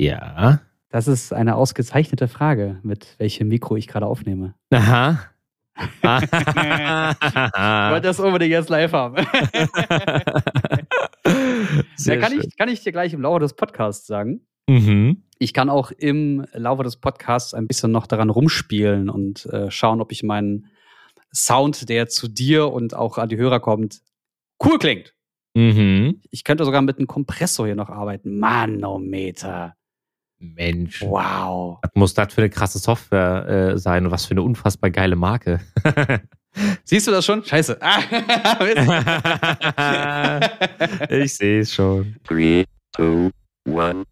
Ja. Das ist eine ausgezeichnete Frage, mit welchem Mikro ich gerade aufnehme. Aha. ich wollte das unbedingt jetzt live haben. ja, kann, ich, kann ich dir gleich im Laufe des Podcasts sagen. Mhm. Ich kann auch im Laufe des Podcasts ein bisschen noch daran rumspielen und äh, schauen, ob ich meinen Sound, der zu dir und auch an die Hörer kommt, cool klingt. Mhm. Ich könnte sogar mit einem Kompressor hier noch arbeiten. Manometer. Mensch. Wow. Was muss das für eine krasse Software äh, sein und was für eine unfassbar geile Marke. Siehst du das schon? Scheiße. ich sehe es schon. 3, 2, 1.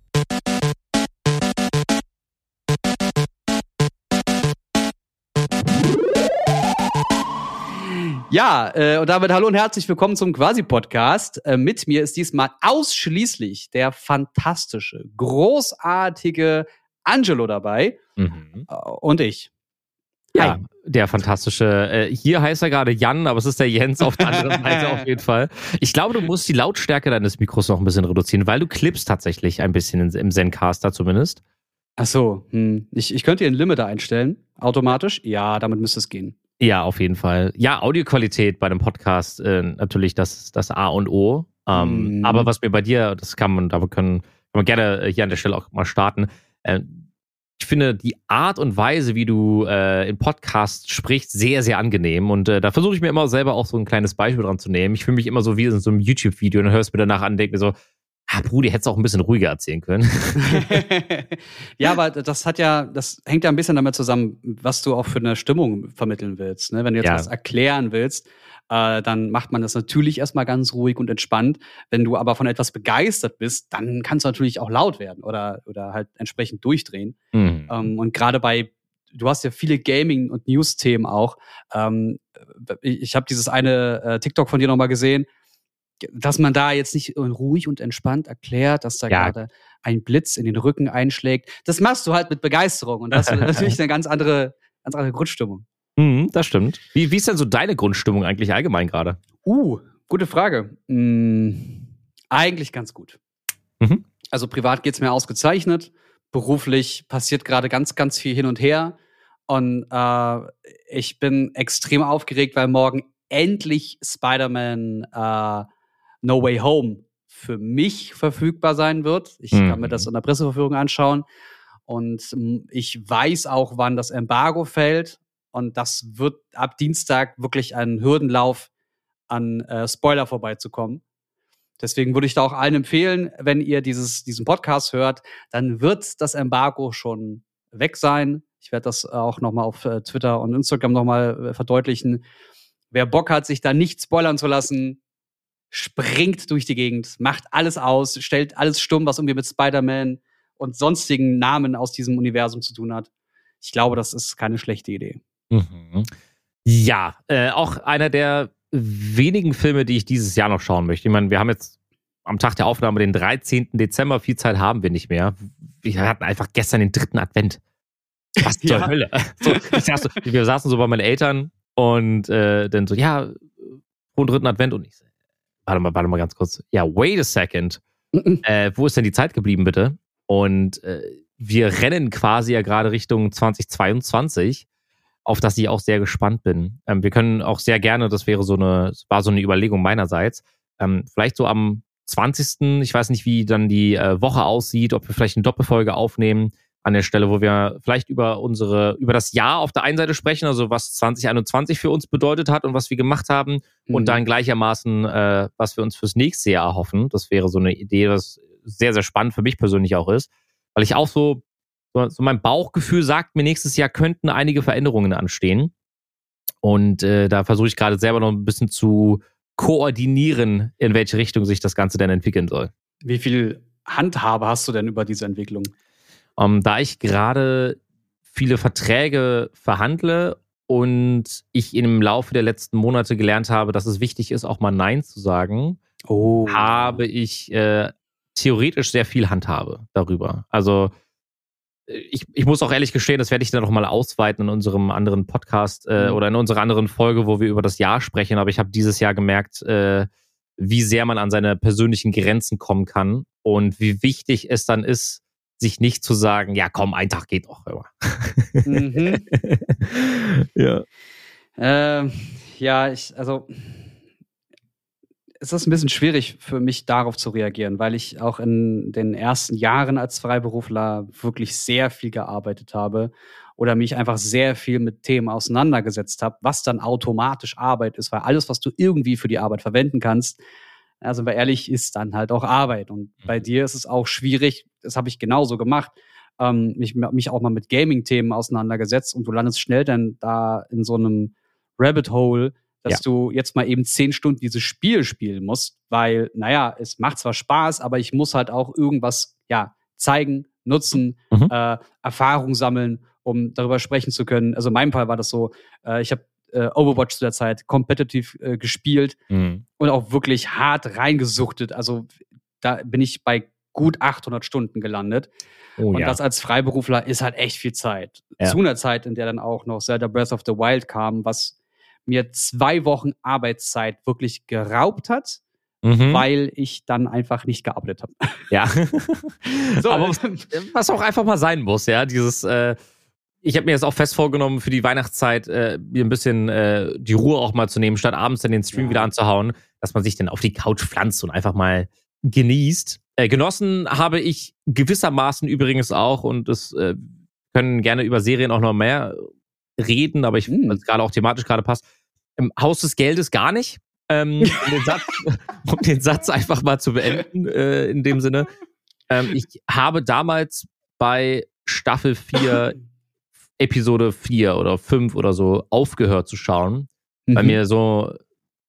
Ja, äh, und damit hallo und herzlich willkommen zum Quasi-Podcast. Äh, mit mir ist diesmal ausschließlich der fantastische, großartige Angelo dabei Mhm. äh, und ich. Ja, Hi. der fantastische. Äh, hier heißt er gerade Jan, aber es ist der Jens auf der anderen Seite auf jeden Fall. Ich glaube, du musst die Lautstärke deines Mikros noch ein bisschen reduzieren, weil du klippst tatsächlich ein bisschen im Zencaster zumindest. Ach so, hm. ich, ich könnte hier einen Limiter einstellen, automatisch. Ja, damit müsste es gehen. Ja, auf jeden Fall. Ja, Audioqualität bei einem Podcast äh, natürlich das, das A und O. Ähm, Mhm. Aber was mir bei dir, das kann man, da können, kann man gerne hier an der Stelle auch mal starten. Äh, ich finde die Art und Weise, wie du äh, in Podcasts sprichst, sehr, sehr angenehm. Und äh, da versuche ich mir immer selber auch so ein kleines Beispiel dran zu nehmen. Ich fühle mich immer so wie in so einem YouTube-Video und dann hörst mir danach an und denke mir so, ah, Brudi, hättest du auch ein bisschen ruhiger erzählen können. ja, aber das hat ja, das hängt ja ein bisschen damit zusammen, was du auch für eine Stimmung vermitteln willst. Ne? Wenn du jetzt Ja. was erklären willst, äh, dann macht man das natürlich erstmal ganz ruhig und entspannt. Wenn du aber von etwas begeistert bist, dann kannst du natürlich auch laut werden oder, oder halt entsprechend durchdrehen. Mhm. Ähm, und gerade bei, du hast ja viele Gaming- und News-Themen auch. Ähm, ich ich habe dieses eine äh, TikTok von dir nochmal gesehen, dass man da jetzt nicht ruhig und entspannt erklärt, dass da Ja. gerade ein Blitz in den Rücken einschlägt. Das machst du halt mit Begeisterung und das ist natürlich eine ganz andere, ganz andere Grundstimmung. Mhm, das stimmt. Wie, wie ist denn so deine Grundstimmung eigentlich allgemein gerade? Uh, gute Frage. Hm, eigentlich ganz gut. Mhm. Also privat geht's mir ausgezeichnet. Beruflich passiert gerade ganz, ganz viel hin und her. Und äh, ich bin extrem aufgeregt, weil morgen endlich Spider-Man äh, No Way Home für mich verfügbar sein wird. Ich kann Mhm. mir das in der Presseverführung anschauen. Und mm, ich weiß auch, wann das Embargo fällt. Und das wird ab Dienstag wirklich ein Hürdenlauf an äh, Spoiler vorbeizukommen. Deswegen würde ich da auch allen empfehlen, wenn ihr dieses, diesen Podcast hört, dann wird das Embargo schon weg sein. Ich werde das auch nochmal auf äh, Twitter und Instagram nochmal äh, verdeutlichen. Wer Bock hat, sich da nicht spoilern zu lassen, springt durch die Gegend, macht alles aus, stellt alles stumm, was irgendwie mit Spider-Man und sonstigen Namen aus diesem Universum zu tun hat. Ich glaube, das ist keine schlechte Idee. Mhm. Ja, äh, auch einer der wenigen Filme, die ich dieses Jahr noch schauen möchte. Ich meine, wir haben jetzt am Tag der Aufnahme den 13. Dezember, viel Zeit haben wir nicht mehr. Wir hatten einfach gestern den dritten Advent. Was zur Ja. Hölle? So, saß so, wir saßen so bei meinen Eltern und äh, dann so, ja, frohen dritten Advent und ich so, warte mal, warte mal ganz kurz. Ja, wait a second. Äh, wo ist denn die Zeit geblieben, bitte? Und äh, wir rennen quasi ja gerade Richtung 2022, auf das ich auch sehr gespannt bin. Ähm, wir können auch sehr gerne, das wäre so eine, war so eine Überlegung meinerseits, ähm, vielleicht so am 20. Ich weiß nicht, wie dann die äh, Woche aussieht, ob wir vielleicht eine Doppelfolge aufnehmen an der Stelle, wo wir vielleicht über unsere, über das Jahr auf der einen Seite sprechen, also was 2021 für uns bedeutet hat und was wir gemacht haben Mhm. und dann gleichermaßen, äh, was wir uns fürs nächste Jahr erhoffen. Das wäre so eine Idee, was sehr, sehr spannend für mich persönlich auch ist, weil ich auch so, so, so mein Bauchgefühl sagt mir, nächstes Jahr könnten einige Veränderungen anstehen. Und äh, da versuche ich gerade selber noch ein bisschen zu koordinieren, in welche Richtung sich das Ganze denn entwickeln soll. Wie viel Handhabe hast du denn über diese Entwicklung? Ähm, da ich gerade viele Verträge verhandle und ich im Laufe der letzten Monate gelernt habe, dass es wichtig ist, auch mal Nein zu sagen, Oh. habe ich äh, theoretisch sehr viel Handhabe darüber. Also äh, ich, ich muss auch ehrlich gestehen, das werde ich dann noch mal ausweiten in unserem anderen Podcast äh, Mhm. oder in unserer anderen Folge, wo wir über das Jahr sprechen. Aber ich habe dieses Jahr gemerkt, äh, wie sehr man an seine persönlichen Grenzen kommen kann und wie wichtig es dann ist, sich nicht zu sagen, ja komm, ein Tag geht doch immer. Mhm. ja. Ähm, ja, ich, also es ist ein bisschen schwierig für mich darauf zu reagieren, weil ich auch in den ersten Jahren als Freiberufler wirklich sehr viel gearbeitet habe oder mich einfach sehr viel mit Themen auseinandergesetzt habe, was dann automatisch Arbeit ist, weil alles, was du irgendwie für die Arbeit verwenden kannst, also wir ehrlich, ist dann halt auch Arbeit. Und bei Mhm. dir ist es auch schwierig, das habe ich genauso gemacht, ähm, mich, mich auch mal mit Gaming-Themen auseinandergesetzt und du landest schnell dann da in so einem Rabbit Hole, dass Ja. du jetzt mal eben zehn Stunden dieses Spiel spielen musst, weil, naja, es macht zwar Spaß, aber ich muss halt auch irgendwas, ja, zeigen, nutzen, Mhm. äh, Erfahrung sammeln, um darüber sprechen zu können. Also in meinem Fall war das so, äh, ich habe äh, Overwatch zu der Zeit kompetitiv äh, gespielt Mhm. und auch wirklich hart reingesuchtet. Also da bin ich bei gut 800 Stunden gelandet. Oh, und ja. das als Freiberufler ist halt echt viel Zeit. Ja. Zu einer Zeit, in der dann auch noch Zelda Breath of the Wild kam, was mir zwei Wochen Arbeitszeit wirklich geraubt hat, Mhm. weil ich dann einfach nicht gearbeitet habe. Ja. So, Aber was, was auch einfach mal sein muss, ja, dieses, äh, ich habe mir jetzt auch fest vorgenommen, für die Weihnachtszeit äh, mir ein bisschen äh, die Ruhe auch mal zu nehmen, statt abends dann den Stream Ja. wieder anzuhauen, dass man sich dann auf die Couch pflanzt und einfach mal genießt. Äh, genossen habe ich gewissermaßen übrigens auch und das äh, können gerne über Serien auch noch mehr reden, aber ich, weil es gerade auch thematisch gerade passt. Im Haus des Geldes gar nicht. Ähm, um, den Satz, um den Satz einfach mal zu beenden, äh, in dem Sinne. Ähm, ich habe damals bei Staffel 4, Episode 4 oder 5 oder so aufgehört zu schauen, weil Mhm. mir so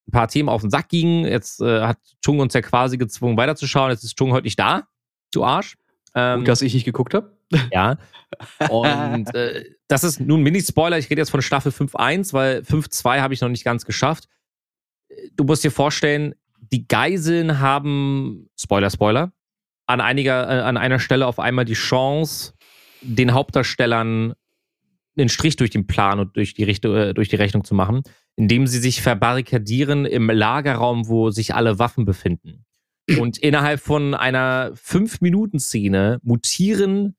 ein paar Themen auf den Sack gingen. Jetzt äh, hat Chung uns ja quasi gezwungen weiterzuschauen. Jetzt ist Chung heute nicht da, du Arsch. Ähm, Gut, dass ich nicht geguckt habe. ja. Und äh, das ist nun Mini-Spoiler. Ich rede jetzt von Staffel 5.1, weil 5.2 habe ich noch nicht ganz geschafft. Du musst dir vorstellen, die Geiseln haben, Spoiler, Spoiler, an, einiger, äh, an einer Stelle auf einmal die Chance, den Hauptdarstellern einen Strich durch den Plan und durch die, Richtung, äh, durch die Rechnung zu machen, indem sie sich verbarrikadieren im Lagerraum, wo sich alle Waffen befinden. Und innerhalb von einer 5-Minuten-Szene mutieren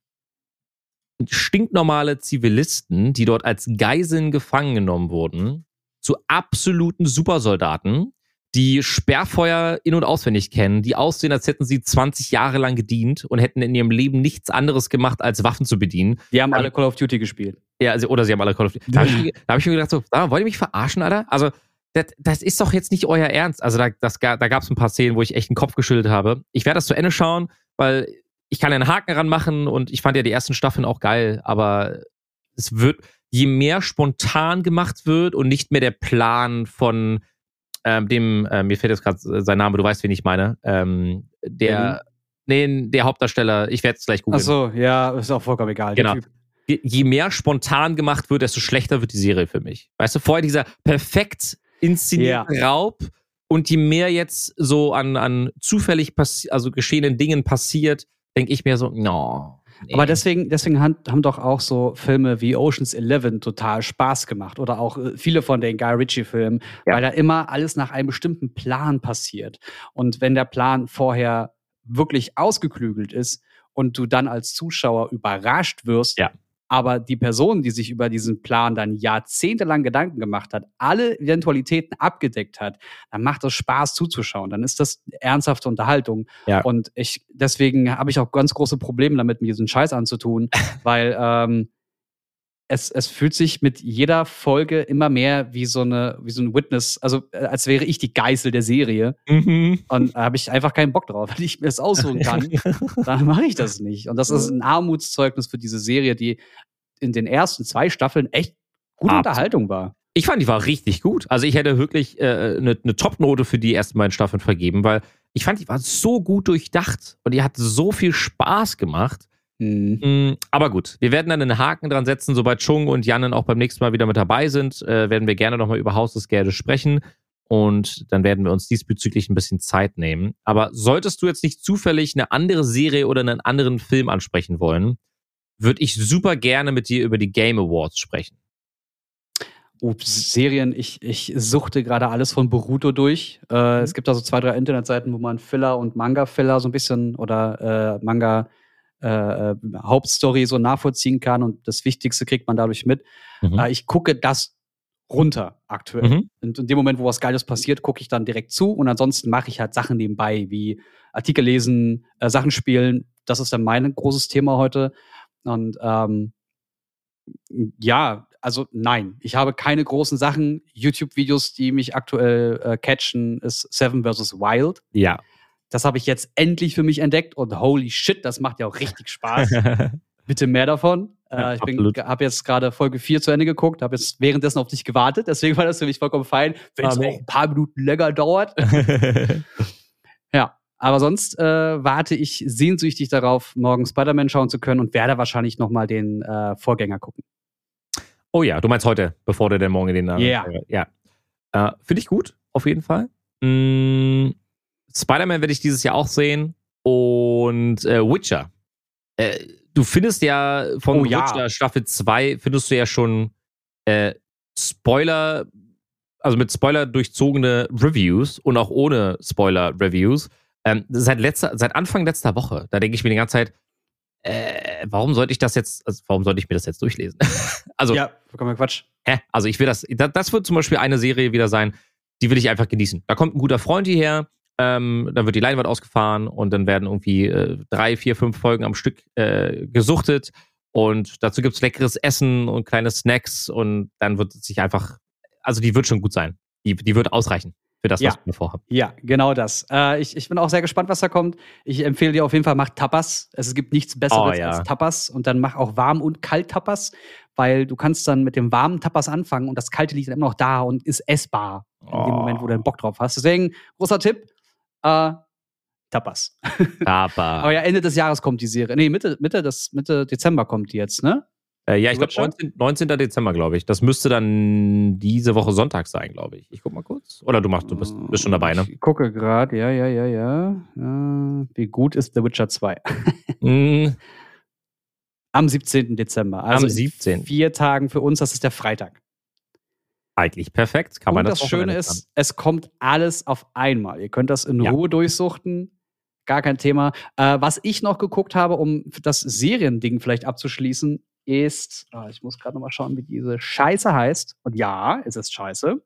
stinknormale Zivilisten, die dort als Geiseln gefangen genommen wurden, zu absoluten Supersoldaten, die Sperrfeuer in- und auswendig kennen, die aussehen, als hätten sie 20 Jahre lang gedient und hätten in ihrem Leben nichts anderes gemacht, als Waffen zu bedienen. Die haben alle Call of Duty gespielt. Ja, also, oder sie haben alle Call of Duty. Da habe ich, hab ich mir gedacht, so, ah, wollt ihr mich verarschen, Alter? Also, das, das ist doch jetzt nicht euer Ernst. Also, da, das, da gab es ein paar Szenen, wo ich echt den Kopf geschüttelt habe. Ich werde das zu Ende schauen, weil ich kann einen Haken ranmachen und ich fand ja die ersten Staffeln auch geil, aber es wird, je mehr spontan gemacht wird und nicht mehr der Plan von ähm, dem, äh, mir fällt jetzt gerade sein Name, du weißt, wen ich meine, ähm, der, nee, der Hauptdarsteller, ich werde es gleich googeln. Ach so, ja, ist auch vollkommen egal. Genau. Je, mehr spontan gemacht wird, desto schlechter wird die Serie für mich. Weißt du, vorher dieser perfekt inszenierte Raub und je mehr jetzt so an, an zufällig also geschehenen Dingen passiert, denke ich mir so, no. Nee. Aber deswegen, deswegen haben doch auch so Filme wie Ocean's Eleven total Spaß gemacht oder auch äh, viele von den Guy Ritchie-Filmen, Ja. weil da immer alles nach einem bestimmten Plan passiert. Und wenn der Plan vorher wirklich ausgeklügelt ist und du dann als Zuschauer überrascht wirst, Ja. Aber die Person, die sich über diesen Plan dann jahrzehntelang Gedanken gemacht hat, alle Eventualitäten abgedeckt hat, dann macht es Spaß zuzuschauen. Dann ist das ernsthafte Unterhaltung. Ja. Und ich, deswegen habe ich auch ganz große Probleme damit, mir diesen Scheiß anzutun, weil ähm, es, es fühlt sich mit jeder Folge immer mehr wie so eine, wie so ein Witness, also äh, als wäre ich die Geißel der Serie. Mhm. Und da habe ich einfach keinen Bock drauf. Wenn ich mir das aussuchen kann, dann mache ich das nicht. Und das ist ein Armutszeugnis für diese Serie, die in den ersten zwei Staffeln echt gute Absolut. Unterhaltung war. Ich fand, die war richtig gut. Also ich hätte wirklich äh, eine, eine Top-Note für die ersten beiden Staffeln vergeben, weil ich fand, die war so gut durchdacht und die hat so viel Spaß gemacht. Mhm. Mm, Aber gut, wir werden dann einen Haken dran setzen, sobald Chung und Jannen auch beim nächsten Mal wieder mit dabei sind, äh, werden wir gerne nochmal über Haus des Geldes sprechen und dann werden wir uns diesbezüglich ein bisschen Zeit nehmen. Aber solltest du jetzt nicht zufällig eine andere Serie oder einen anderen Film ansprechen wollen, würde ich super gerne mit dir über die Game Awards sprechen. Oh, Serien, ich, ich suchte gerade alles von Boruto durch. Äh, Es gibt da so zwei, drei Internetseiten, wo man Filler und Manga-Filler so ein bisschen oder äh, Manga äh, Hauptstory so nachvollziehen kann und das Wichtigste kriegt man dadurch mit. Mhm. Äh, ich gucke das runter aktuell. Mhm. Und in dem Moment, wo was Geiles passiert, gucke ich dann direkt zu und ansonsten mache ich halt Sachen nebenbei, wie Artikel lesen, äh, Sachen spielen. Das ist dann mein großes Thema heute. Und ähm, ja, also nein, ich habe keine großen Sachen. YouTube-Videos, die mich aktuell äh, catchen, ist Seven vs. Wild. Ja. Das habe ich jetzt endlich für mich entdeckt und holy shit, das macht ja auch richtig Spaß. Bitte mehr davon. Äh, ich habe jetzt gerade Folge 4 zu Ende geguckt, habe jetzt währenddessen auf dich gewartet, deswegen war das für mich vollkommen fein, wenn es Ah, auch ein paar Minuten länger dauert. ja, aber sonst äh, warte ich sehnsüchtig darauf, morgen Spider-Man schauen zu können und werde wahrscheinlich noch mal den äh, Vorgänger gucken. oh ja, du meinst heute, bevor du denn morgen den Ja. Ja. Äh, Finde ich gut, auf jeden Fall. Mm, Spider-Man werde ich dieses Jahr auch sehen. Und äh, Witcher. Äh, du findest ja von Oh ja. Witcher Staffel 2 findest du ja schon äh, Spoiler, also mit Spoiler durchzogene Reviews und auch ohne Spoiler Reviews. Ähm, seit, letzter, seit Anfang letzter Woche, da denke ich mir die ganze Zeit, äh, warum sollte ich das jetzt, also warum sollte ich mir das jetzt durchlesen? also, Ja, vollkommen Quatsch. hä? Also ich will das, das, das wird zum Beispiel eine Serie wieder sein, die will ich einfach genießen. Da kommt ein guter Freund hierher, ähm, dann wird die Leinwand ausgefahren und dann werden irgendwie äh, drei, vier, fünf Folgen am Stück äh, gesuchtet und dazu gibt's leckeres Essen und kleine Snacks und dann wird es sich einfach, also die wird schon gut sein. Die, die wird ausreichen für das, Ja. was ich mir vorhabe. Ja, genau das. Äh, ich, ich bin auch sehr gespannt, was da kommt. Ich empfehle dir auf jeden Fall, mach Tapas. Es gibt nichts Besseres Oh, ja. als Tapas. Und dann mach auch warm und kalt Tapas, weil du kannst dann mit dem warmen Tapas anfangen und das kalte liegt dann immer noch da und ist essbar in dem Oh. Moment, wo du einen Bock drauf hast. Deswegen, großer Tipp, äh, Tapas. Aber, Aber ja, Ende des Jahres kommt die Serie. Nee, Mitte, Mitte, des, Mitte Dezember kommt die jetzt, ne? äh, ja, ich glaube Witcher? 19, 19. Dezember, glaube ich. Das müsste dann diese Woche Sonntag sein, glaube ich. Ich guck mal kurz. Oder du machst, du bist, bist schon dabei, ne? Ich gucke gerade, ja, ja, ja, ja. Wie gut ist The Witcher 2? Mm, Am 17. Dezember. Also Am 17.. in vier Tagen für uns, das ist der Freitag. Eigentlich perfekt. Kann man Und das das Schöne ist, es kommt alles auf einmal. Ihr könnt das in Ja. Ruhe durchsuchten. Gar kein Thema. Äh, was ich noch geguckt habe, um das Seriending vielleicht abzuschließen, ist, ah, ich muss gerade mal schauen, wie diese Scheiße heißt. Und ja, es ist Scheiße.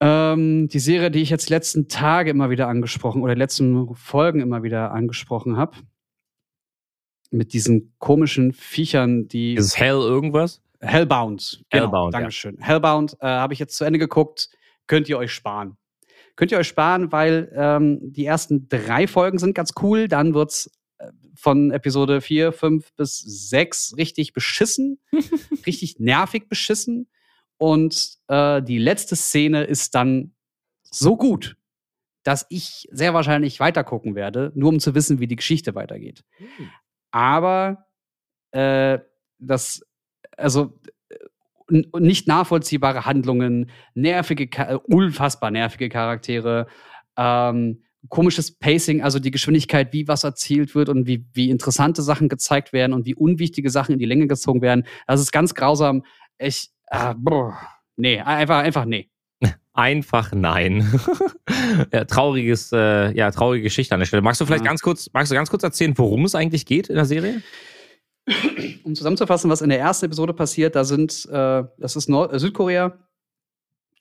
Ähm, die Serie, die ich jetzt die letzten Tage immer wieder angesprochen oder die letzten Folgen immer wieder angesprochen habe. Mit diesen komischen Viechern, die. Ist es Hell irgendwas? Hellbound. Genau, Hellbound, ja. Dankeschön. Hellbound äh, habe ich jetzt zu Ende geguckt. Könnt ihr euch sparen. Könnt ihr euch sparen, weil ähm, die ersten drei Folgen sind ganz cool. Dann wird's äh, von Episode 4, 5 bis 6 richtig beschissen. richtig nervig beschissen. Und äh, die letzte Szene ist dann so gut, dass ich sehr wahrscheinlich weitergucken werde, nur um zu wissen, wie die Geschichte weitergeht aber äh, das, also nicht nachvollziehbare Handlungen, nervige, unfassbar nervige Charaktere, ähm, komisches Pacing, also die Geschwindigkeit, wie was erzählt wird und wie, wie interessante Sachen gezeigt werden und wie unwichtige Sachen in die Länge gezogen werden. Das ist ganz grausam. Ich, äh, boah, nee, einfach, einfach nee. Einfach nein. ja, trauriges, äh, ja, traurige Geschichte an der Stelle. Magst du vielleicht Ja. ganz kurz, magst du ganz kurz erzählen, worum es eigentlich geht in der Serie? Um zusammenzufassen, was in der ersten Episode passiert, da sind, äh, das ist Nord äh, Südkorea,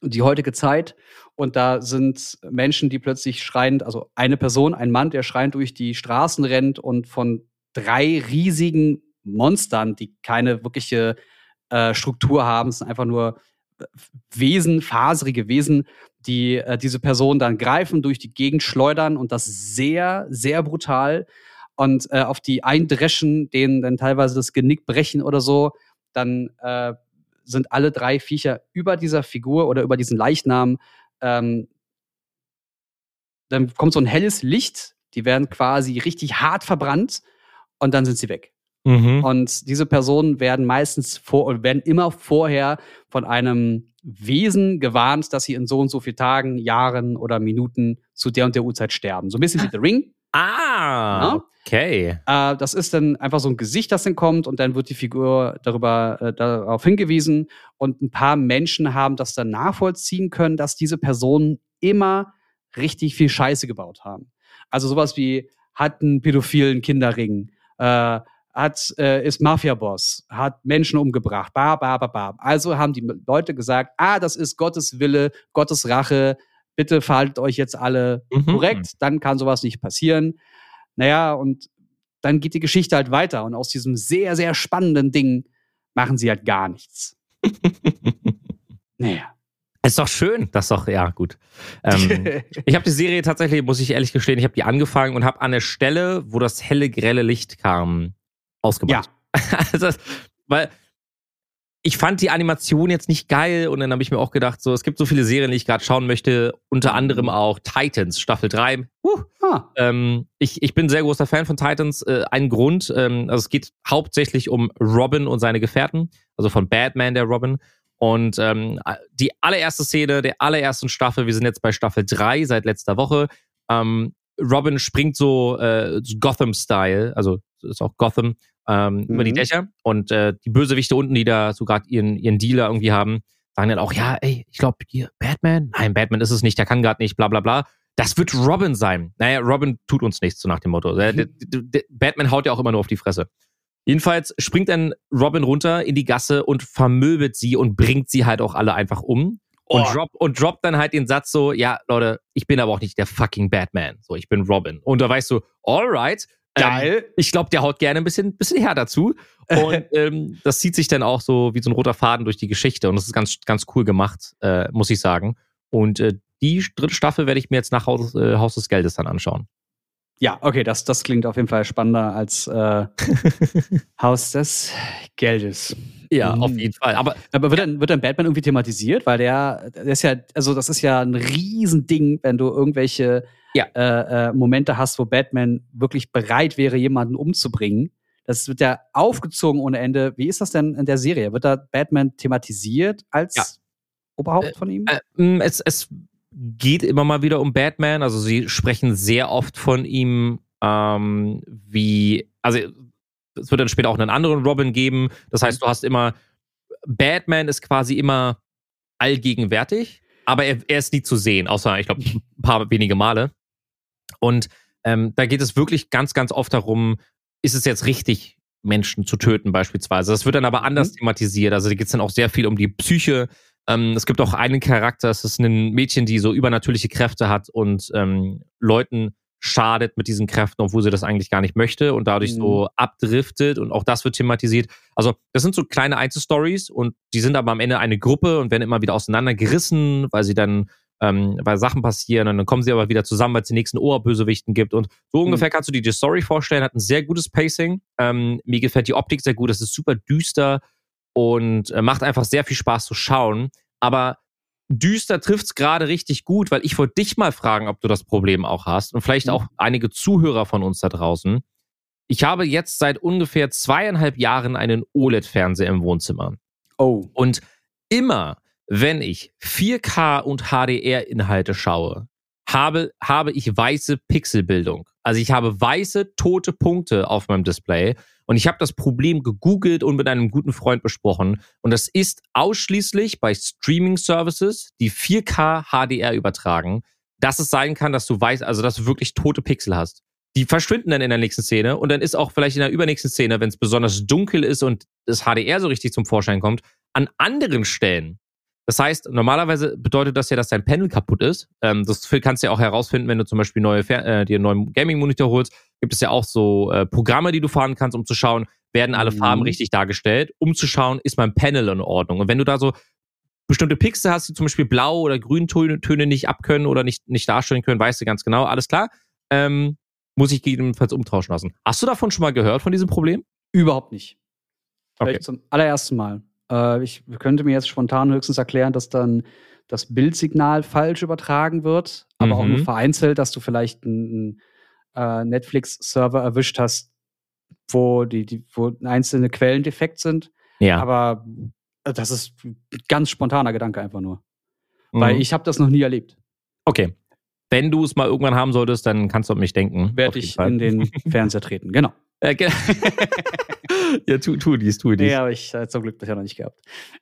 die heutige Zeit, und da sind Menschen, die plötzlich schreiend, also eine Person, ein Mann, der schreiend durch die Straßen rennt und von drei riesigen Monstern, die keine wirkliche äh, Struktur haben, es sind einfach nur äh, Wesen, faserige Wesen, die äh, diese Person dann greifen, durch die Gegend schleudern und das sehr, sehr brutal und äh, auf die eindreschen, denen dann teilweise das Genick brechen oder so, dann äh, sind alle drei Viecher über dieser Figur oder über diesen Leichnam. Ähm, dann kommt so ein helles Licht, die werden quasi richtig hart verbrannt und dann sind sie weg. Mhm. Und diese Personen werden meistens vor werden immer vorher von einem Wesen gewarnt, dass sie in so und so vielen Tagen, Jahren oder Minuten zu der und der Uhrzeit sterben. So ein bisschen wie The Ring. Ah, Ja? okay. Äh, das ist dann einfach so ein Gesicht, das dann kommt und dann wird die Figur darüber äh, darauf hingewiesen und ein paar Menschen haben das dann nachvollziehen können, dass diese Personen immer richtig viel Scheiße gebaut haben. Also sowas wie hat einen pädophilen Kinderring, äh, hat, äh, ist Mafia-Boss, hat Menschen umgebracht, ba, ba, ba, ba. Also haben die Leute gesagt, ah, das ist Gottes Wille, Gottes Rache, bitte verhaltet euch jetzt alle Mhm. korrekt, dann kann sowas nicht passieren. Naja, und dann geht die Geschichte halt weiter und aus diesem sehr, sehr spannenden Ding machen sie halt gar nichts. Naja. Ist doch schön. Das ist doch, ja, gut. Ähm, ich habe die Serie tatsächlich, muss ich ehrlich gestehen, ich habe die angefangen und habe an der Stelle, wo das helle, grelle Licht kam, ausgemacht. also, weil ich fand die Animation jetzt nicht geil und dann habe ich mir auch gedacht, so, es gibt so viele Serien, die ich gerade schauen möchte, unter anderem auch Titans, Staffel 3. Huh, ah, ähm, ich, ich bin ein sehr großer Fan von Titans. Äh, ein Grund, ähm, also es geht hauptsächlich um Robin und seine Gefährten, also von Batman der Robin. Und ähm, die allererste Szene der allerersten Staffel, wir sind jetzt bei Staffel 3 seit letzter Woche. Ähm, Robin springt so äh, Gotham-Style, also ist auch Gotham, ähm, über die Mhm. Dächer. Und äh, die Bösewichte unten, die da so gerade ihren, ihren Dealer irgendwie haben, sagen dann auch, ja, ey, ich glaube, hier, Batman? Nein, Batman ist es nicht, der kann gerade nicht, bla bla bla. Das wird Robin sein. Naja, Robin tut uns nichts, so nach dem Motto. Der, Batman haut ja auch immer nur auf die Fresse. Jedenfalls springt dann Robin runter in die Gasse und vermöbelt sie und bringt sie halt auch alle einfach um. Und, Oh. drop, und droppt dann halt den Satz so, ja, Leute, ich bin aber auch nicht der fucking Batman. So, ich bin Robin. Und da weißt du, alright. Ähm, geil. ich glaube, der haut gerne ein bisschen, bisschen härter zu. Und ähm, das zieht sich dann auch so wie so ein roter Faden durch die Geschichte. Und das ist ganz, ganz cool gemacht, äh, muss ich sagen. Und äh, die dritte Staffel werde ich mir jetzt nach Haus, äh, Haus des Geldes dann anschauen. Ja, okay, das, das klingt auf jeden Fall spannender als äh, Haus des Geldes. Ja, Mhm. auf jeden Fall. Aber Aber wird dann, wird dann Batman irgendwie thematisiert? Weil der, der ist ja, also das ist ja ein Riesending, wenn du irgendwelche Ja. äh, äh, Momente hast, wo Batman wirklich bereit wäre, jemanden umzubringen. Das wird ja aufgezogen ohne Ende. Wie ist das denn in der Serie? Wird da Batman thematisiert als Ja. Oberhaupt von ihm? äh, mh, es, es geht immer mal wieder um Batman. Also sie sprechen sehr oft von ihm, ähm, wie, also es wird dann später auch einen anderen Robin geben. Das heißt, du hast immer, Batman ist quasi immer allgegenwärtig, aber er, er ist nie zu sehen, außer, ich glaube, ein paar wenige Male. Und ähm, da geht es wirklich ganz, ganz oft darum, ist es jetzt richtig, Menschen zu töten, beispielsweise. Das wird dann aber anders thematisiert. Also da geht es dann auch sehr viel um die Psyche. Ähm, es gibt auch einen Charakter, es ist ein Mädchen, die so übernatürliche Kräfte hat und ähm, Leuten schadet mit diesen Kräften, obwohl sie das eigentlich gar nicht möchte und dadurch Mhm. so abdriftet und auch das wird thematisiert. Also das sind so kleine Einzelstories und die sind aber am Ende eine Gruppe und werden immer wieder auseinandergerissen, weil sie dann, ähm, weil Sachen passieren und dann kommen sie aber wieder zusammen, weil es den nächsten Oberbösewichten gibt und so ungefähr kannst du dir die Story vorstellen. Hat ein sehr gutes Pacing. Ähm, mir gefällt die Optik sehr gut. Es ist super düster und äh, macht einfach sehr viel Spaß zu schauen. Aber düster trifft's gerade richtig gut, weil ich wollte dich mal fragen, ob du das Problem auch hast und vielleicht Mhm. auch einige Zuhörer von uns da draußen. Ich habe jetzt seit ungefähr zweieinhalb Jahren einen OLED-Fernseher im Wohnzimmer. Oh. Und immer, wenn ich 4K und HDR-Inhalte schaue, habe, habe ich weiße Pixelbildung. Also ich habe weiße, tote Punkte auf meinem Display. Und ich habe das Problem gegoogelt und mit einem guten Freund besprochen. Und das ist ausschließlich bei Streaming-Services, die 4K HDR übertragen, dass es sein kann, dass du weißt, also dass du wirklich tote Pixel hast. Die verschwinden dann in der nächsten Szene und dann ist auch vielleicht in der übernächsten Szene, wenn es besonders dunkel ist und das HDR so richtig zum Vorschein kommt, an anderen Stellen. Das heißt, normalerweise bedeutet das ja, dass dein Panel kaputt ist. Ähm, das kannst du ja auch herausfinden, wenn du zum Beispiel neue äh, dir einen neuen Gaming-Monitor holst. Gibt es ja auch so äh, Programme, die du fahren kannst, um zu schauen, werden alle Mhm. Farben richtig dargestellt, um zu schauen, ist mein Panel in Ordnung. Und wenn du da so bestimmte Pixel hast, die zum Beispiel blau oder grüntöne Töne nicht abkönnen oder nicht, nicht darstellen können, weißt du ganz genau, alles klar. Ähm, muss ich gegebenenfalls umtauschen lassen. Hast du davon schon mal gehört, von diesem Problem? Überhaupt nicht. Okay. Vielleicht zum allerersten Mal. Äh, ich könnte mir jetzt spontan höchstens erklären, dass dann das Bildsignal falsch übertragen wird, aber auch Mhm. nur vereinzelt, dass du vielleicht einen äh, Netflix-Server erwischt hast, wo die, die, wo einzelne Quellen defekt sind. Ja. Aber das ist ein ganz spontaner Gedanke einfach nur. Mhm. Weil ich habe das noch nie erlebt. Okay. Wenn du es mal irgendwann haben solltest, dann kannst du an mich denken. Werde ich Fall. in den Fernseher treten. Genau. Äh, ja, tu, tu dies, tu dies. Nee, habe ich äh, zum Glück bisher noch nicht gehabt.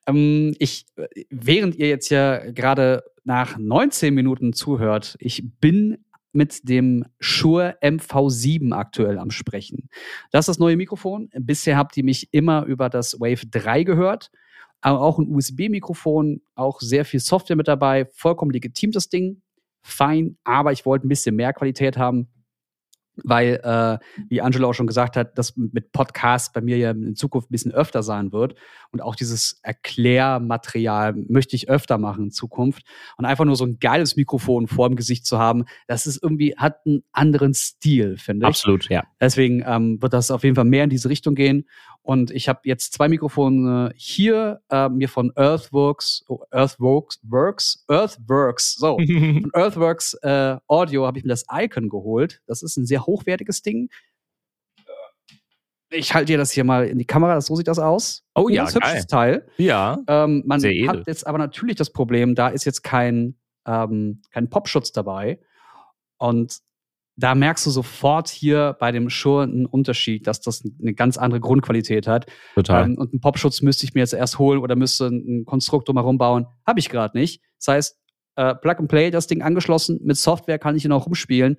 Ähm, ich, äh, während ihr jetzt ja gerade nach 19 Minuten zuhört, ich bin mit dem Shure MV7 aktuell am Sprechen. Das ist das neue Mikrofon. Bisher habt ihr mich immer über das Wave 3 gehört. Aber auch ein USB-Mikrofon, auch sehr viel Software mit dabei. Vollkommen legitim das Ding. Fein, aber ich wollte ein bisschen mehr Qualität haben weil, äh, wie Angelo auch schon gesagt hat, das mit Podcasts bei mir ja in Zukunft ein bisschen öfter sein wird. Und auch dieses Erklärmaterial möchte ich öfter machen in Zukunft. Und einfach nur so ein geiles Mikrofon vor dem Gesicht zu haben, das ist irgendwie, hat einen anderen Stil, finde ich. Absolut, ja. Deswegen ähm, wird das auf jeden Fall mehr in diese Richtung gehen. Und ich habe jetzt zwei Mikrofone hier, äh, mir von Earthworks, oh, Earthworks, Works, Earthworks, so, von Earthworks äh, Audio habe ich mir das Icon geholt. Das ist ein sehr hochwertiges Ding. Ich halte dir das hier mal in die Kamera, so sieht das aus. Oh ja, ganz hübsches. Teil. Ja. Ähm, man Sehr edel. hat jetzt aber natürlich das Problem, da ist jetzt kein, ähm, kein Popschutz dabei. Und da merkst du sofort hier bei dem Shure einen Unterschied, dass das eine ganz andere Grundqualität hat. Total. Ähm, und einen Popschutz müsste ich mir jetzt erst holen oder müsste ein Konstrukt drumherum bauen. Habe ich gerade nicht. Das heißt, äh, Plug and Play, das Ding angeschlossen, mit Software kann ich hier noch rumspielen.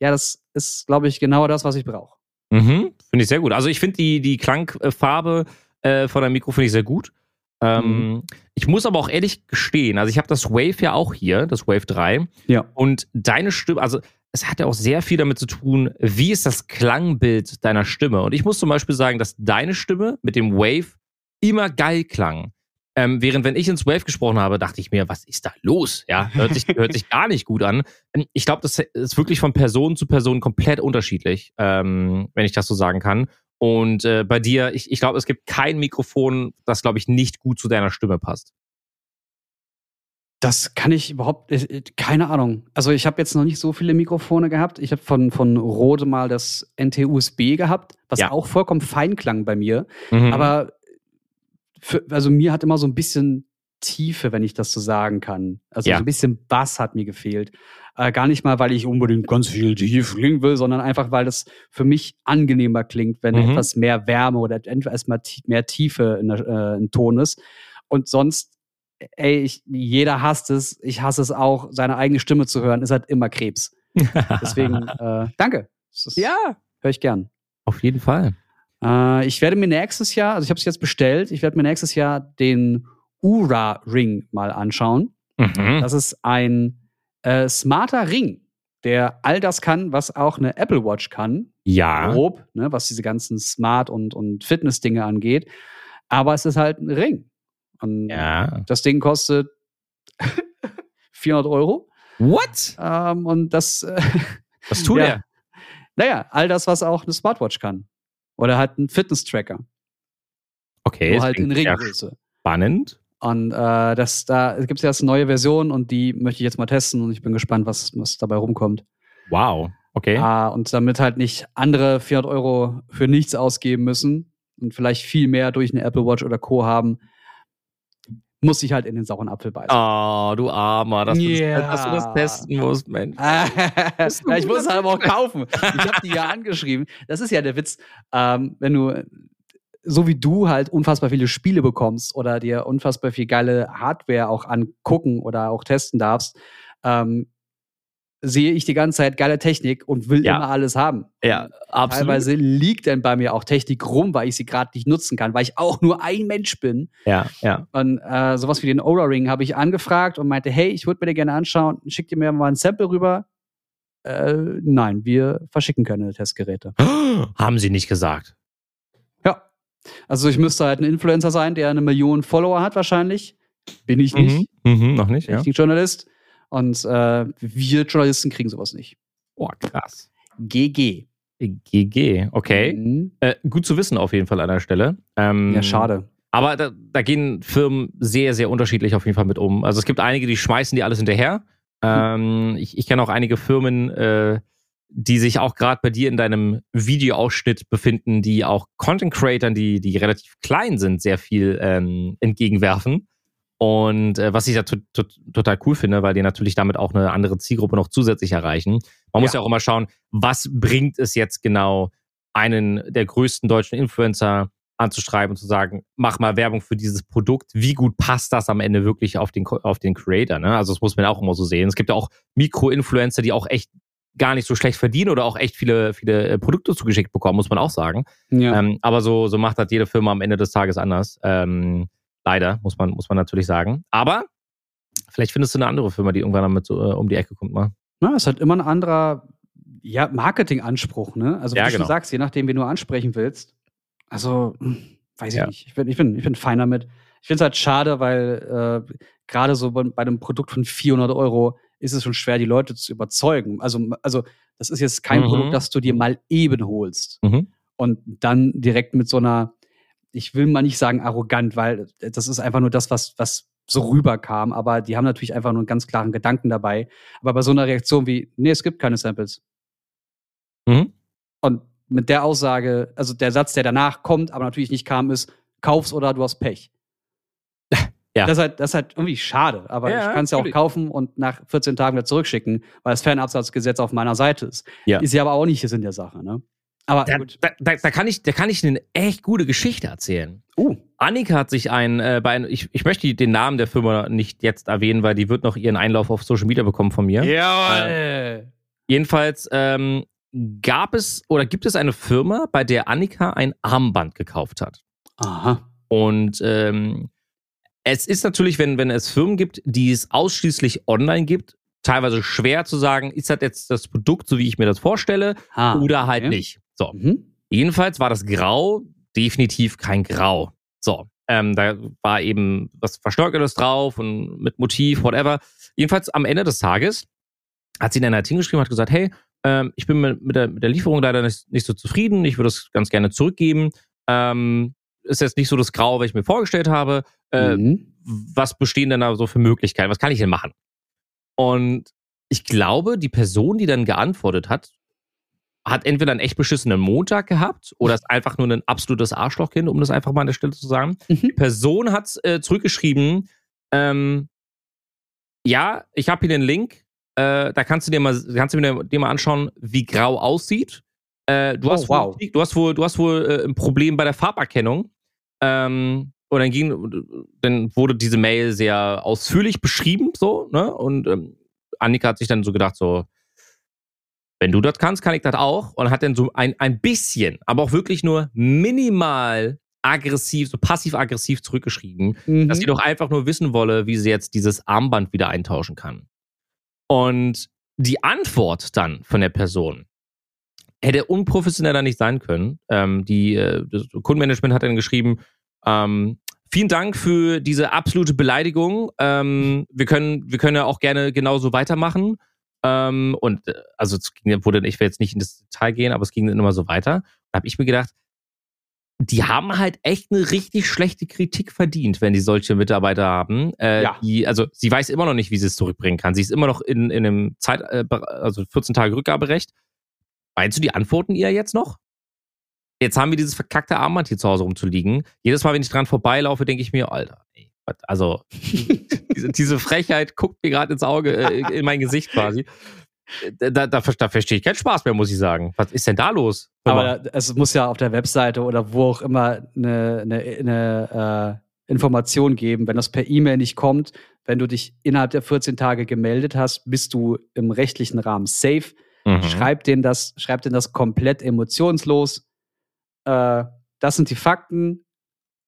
Ja, das ist, glaube ich, genau das, was ich brauche. Mhm. Finde ich sehr gut. Also ich finde die, die Klangfarbe äh, von deinem Mikro finde ich sehr gut. Ähm, Mhm. Ich muss aber auch ehrlich gestehen, also ich habe das Wave ja auch hier, das Wave 3. Ja. Und deine Stimme, also es hat ja auch sehr viel damit zu tun, wie ist das Klangbild deiner Stimme. Und ich muss zum Beispiel sagen, dass deine Stimme mit dem Wave immer geil klang. Ähm, während wenn ich ins Wave gesprochen habe, dachte ich mir, was ist da los? Ja, hört sich, hört sich gar nicht gut an. Ähm, Ich glaube, das ist wirklich von Person zu Person komplett unterschiedlich, ähm, wenn ich das so sagen kann. Und äh, bei dir, ich, ich glaube, es gibt kein Mikrofon, das, glaube ich, nicht gut zu deiner Stimme passt. Das kann ich überhaupt, äh, keine Ahnung. Also ich habe jetzt noch nicht so viele Mikrofone gehabt. Ich habe von, von Rode mal das NT-USB gehabt, was Ja. auch vollkommen fein klang bei mir. Mhm. Aber für, also mir hat immer so ein bisschen Tiefe, wenn ich das so sagen kann. Also Ja. so ein bisschen Bass hat mir gefehlt. Äh, gar nicht mal, weil ich unbedingt ganz viel tief klingen will, sondern einfach, weil das für mich angenehmer klingt, wenn Mhm. etwas mehr Wärme oder etwas mehr, tie- mehr Tiefe in der, äh, im Ton ist. Und sonst, ey, ich, jeder hasst es. Ich hasse es auch, seine eigene Stimme zu hören. Ist halt immer Krebs. Deswegen, äh, danke. Das ist- ja, Höre ich gern. auf jeden Fall. Äh, ich werde mir nächstes Jahr, also ich habe es jetzt bestellt, ich werde mir nächstes Jahr den Ura Ring mal anschauen. Mhm. Das ist ein äh, smarter Ring, der all das kann, was auch eine Apple Watch kann. Ja. Grob, ne, was diese ganzen Smart- und, und Fitness-Dinge angeht. Aber es ist halt ein Ring. Und Ja. das Ding kostet 400 Euro. What? Ähm, und das, äh, Was tut Ja. er? naja, all das, was auch eine Smartwatch kann. Oder halt ein Fitness-Tracker. Okay, Nur halt in Ringgröße. spannend. Und äh, das, da gibt es jetzt eine neue Version und die möchte ich jetzt mal testen und ich bin gespannt, was, was dabei rumkommt. Wow. Okay. Ah, und damit halt nicht andere 400 Euro für nichts ausgeben müssen und vielleicht viel mehr durch eine Apple Watch oder Co. haben, muss ich halt in den sauren Apfel beißen. Oh, du Armer, dass, du das, Ja. dass du das testen musst, Mensch. ja, ich muss es halt aber auch kaufen. Ich habe die ja angeschrieben. Das ist ja der Witz. Ähm, wenn du, so wie du halt unfassbar viele Spiele bekommst oder dir unfassbar viel geile Hardware auch angucken oder auch testen darfst, ähm, sehe ich die ganze Zeit geile Technik und will Ja. immer alles haben. Ja, absolut. Teilweise liegt dann bei mir auch Technik rum, weil ich sie gerade nicht nutzen kann, weil ich auch nur ein Mensch bin. Ja, ja. Und äh, sowas wie den Aura Ring habe ich angefragt und meinte, hey, ich würde mir den gerne anschauen. Schick dir mir mal ein Sample rüber. Äh, nein, wir verschicken keine Testgeräte. Haben sie nicht gesagt. Ja. Also ich müsste halt ein Influencer sein, der eine Million Follower hat wahrscheinlich. Bin ich nicht. Mhm. Mhm, noch nicht, Bin ja. ich nicht Journalist. Und äh, wir Journalisten kriegen sowas nicht. Oh, krass. GG. GG, okay. Mhm. Äh, gut zu wissen auf jeden Fall an der Stelle. Ähm, Ja, schade. Aber da, da gehen Firmen sehr, sehr unterschiedlich auf jeden Fall mit um. Also es gibt einige, die schmeißen die alles hinterher. Ähm, ich ich kenne auch einige Firmen, äh, die sich auch gerade bei dir in deinem Videoausschnitt befinden, die auch Content Creatern, die, die relativ klein sind, sehr viel ähm, entgegenwerfen. Und äh, was ich da to to total cool finde, weil die natürlich damit auch eine andere Zielgruppe noch zusätzlich erreichen. Man muss Ja. ja auch immer schauen, was bringt es jetzt genau, einen der größten deutschen Influencer anzuschreiben und zu sagen, mach mal Werbung für dieses Produkt. Wie gut passt das am Ende wirklich auf den, auf den Creator? Ne? Also das muss man auch immer so sehen. Es gibt ja auch Mikro-Influencer, die auch echt gar nicht so schlecht verdienen oder auch echt viele, viele äh, Produkte zugeschickt bekommen, muss man auch sagen. Ja. Ähm, aber so, so macht das jede Firma am Ende des Tages anders. Ähm, leider, muss man, muss man natürlich sagen. Aber vielleicht findest du eine andere Firma, die irgendwann damit so, äh, um die Ecke kommt mal. Na, es hat immer ein anderer ja, Marketinganspruch, ne? Also, wie Ja, du genau. sagst, je nachdem, wen du ansprechen willst. Also, hm, weiß ich Ja. nicht. Ich bin, ich bin, ich bin fein damit. Ich finde es halt schade, weil äh, gerade so bei, bei einem Produkt von 400 Euro ist es schon schwer, die Leute zu überzeugen. Also, also das ist jetzt kein Mhm. Produkt, das du dir mal eben holst. Mhm. Und dann direkt mit so einer, ich will mal nicht sagen arrogant, weil das ist einfach nur das, was, was so rüberkam. Aber die haben natürlich einfach nur einen ganz klaren Gedanken dabei. Aber bei so einer Reaktion wie, nee, es gibt keine Samples. Mhm. Und mit der Aussage, also der Satz, der danach kommt, aber natürlich nicht kam, ist, kauf's oder du hast Pech. Ja. Das ist halt, das ist halt irgendwie schade, aber Ja, ich kann es ja auch kaufen und nach 14 Tagen wieder zurückschicken, weil das Fernabsatzgesetz auf meiner Seite ist. Ja. Ist ja aber auch nicht Sinn der Sache, ne? Aber Da, gut. da, da, da, kann ich, da kann ich eine echt gute Geschichte erzählen. Uh, Annika hat sich ein, äh, bei ein, ich, ich möchte den Namen der Firma nicht jetzt erwähnen, weil die wird noch ihren Einlauf auf Social Media bekommen von mir. Jawohl. Jedenfalls ähm, gab es oder gibt es eine Firma, bei der Annika ein Armband gekauft hat. Aha. Und ähm, es ist natürlich, wenn, wenn es Firmen gibt, die es ausschließlich online gibt, teilweise schwer zu sagen, ist das jetzt das Produkt, so wie ich mir das vorstelle, Ah, oder halt okay. nicht. So. Mhm. Jedenfalls war das Grau definitiv kein Grau. So, ähm, da war eben was Verstärkertes drauf und mit Motiv, whatever. Jedenfalls am Ende des Tages hat sie dann halt hingeschrieben und hat gesagt, hey, ähm, ich bin mit, mit, der, mit der Lieferung leider nicht, nicht so zufrieden, ich würde es ganz gerne zurückgeben. Ähm, ist jetzt nicht so das Grau, was ich mir vorgestellt habe. Äh, Mhm. was bestehen denn da so für Möglichkeiten? Was kann ich denn machen? Und ich glaube, die Person, die dann geantwortet hat, hat entweder einen echt beschissenen Montag gehabt oder ist einfach nur ein absolutes Arschlochkind, um das einfach mal an der Stelle zu sagen. Mhm. Die Person hat äh, zurückgeschrieben, ähm, ja, ich habe hier den Link, äh, da kannst du dir mal, kannst du dir, dir mal anschauen, wie grau aussieht. Äh, du, Oh, hast wow. wohl, du hast wohl, du hast wohl äh, ein Problem bei der Farberkennung. Ähm, und dann ging, dann wurde diese Mail sehr ausführlich beschrieben, so, ne? Und ähm, Annika hat sich dann so gedacht, so, wenn du das kannst, kann ich das auch. Und hat dann so ein, ein bisschen, aber auch wirklich nur minimal aggressiv, so passiv-aggressiv zurückgeschrieben, Mhm. dass sie doch einfach nur wissen wolle, wie sie jetzt dieses Armband wieder eintauschen kann. Und die Antwort dann von der Person hätte unprofessioneller nicht sein können. Ähm, die, äh, das Kundenmanagement hat dann geschrieben, ähm, vielen Dank für diese absolute Beleidigung. Ähm, wir können, wir können ja auch gerne genauso weitermachen. Ähm, und äh, also es ging, wurde, ich will jetzt nicht in das Detail gehen, aber es ging dann immer so weiter. Da habe ich mir gedacht, die haben halt echt eine richtig schlechte Kritik verdient, wenn die solche Mitarbeiter haben. Äh, Ja. die, also sie weiß immer noch nicht, wie sie es zurückbringen kann. Sie ist immer noch in, in einem Zeit, äh, also 14 Tage Rückgaberecht. Meinst du, die antworten ihr jetzt noch? Jetzt haben wir dieses verkackte Armband hier zu Hause rumzuliegen. Jedes Mal, wenn ich dran vorbeilaufe, denke ich mir, Alter, ey, also diese, diese Frechheit guckt mir gerade ins Auge, äh, in mein Gesicht quasi. Da, da, da, da verstehe ich keinen Spaß mehr, muss ich sagen. Was ist denn da los? Aber es muss ja auf der Webseite oder wo auch immer eine, eine, eine äh, Information geben. Wenn das per E-Mail nicht kommt, wenn du dich innerhalb der 14 Tage gemeldet hast, bist du im rechtlichen Rahmen safe. Mhm. Schreib denen das, schreib denen das komplett emotionslos. Äh, das sind die Fakten.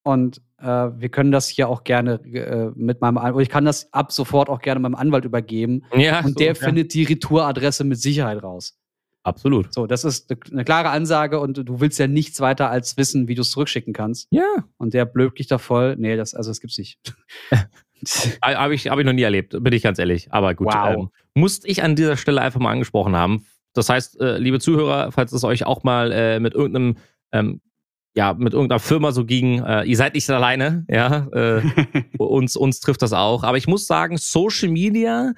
Und äh, wir können das hier auch gerne äh, mit meinem Anwalt, ich kann das ab sofort auch gerne meinem Anwalt übergeben. ja, Und so, der ja. findet die Retouradresse mit Sicherheit raus. Absolut. So, das ist eine- klare Ansage und du willst ja nichts weiter als wissen, wie du es zurückschicken kannst. Ja. Und der blökt dich da voll. Nee, das, also das gibt's nicht. Habe ich, hab ich noch nie erlebt, bin ich ganz ehrlich. Aber gut, Wow. ähm, musste ich an dieser Stelle einfach mal angesprochen haben. Das heißt, äh, liebe Zuhörer, falls es euch auch mal äh, mit irgendeinem, ähm, ja, mit irgendeiner Firma so ging, äh, ihr seid nicht alleine, ja, äh, uns, uns trifft das auch. Aber ich muss sagen, Social Media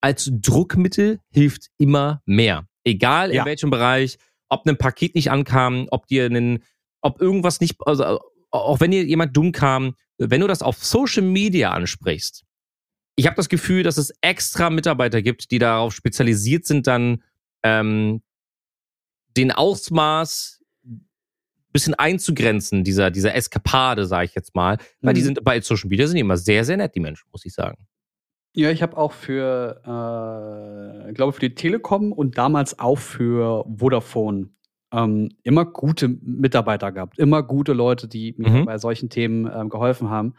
als Druckmittel hilft immer mehr. Egal in Ja. welchem Bereich, ob ein Paket nicht ankam, ob dir einen, ob irgendwas nicht, also auch wenn dir jemand dumm kam, wenn du das auf Social Media ansprichst, ich habe das Gefühl, dass es extra Mitarbeiter gibt, die darauf spezialisiert sind, dann ähm, den Ausmaß bisschen einzugrenzen, dieser, dieser Eskapade, sage ich jetzt mal. Weil die Mhm. sind bei Social Media sind die immer sehr, sehr nett, die Menschen, muss ich sagen. Ja, ich habe auch für, äh, glaube für die Telekom und damals auch für Vodafone ähm, immer gute Mitarbeiter gehabt, immer gute Leute, die mir Mhm. bei solchen Themen ähm, geholfen haben.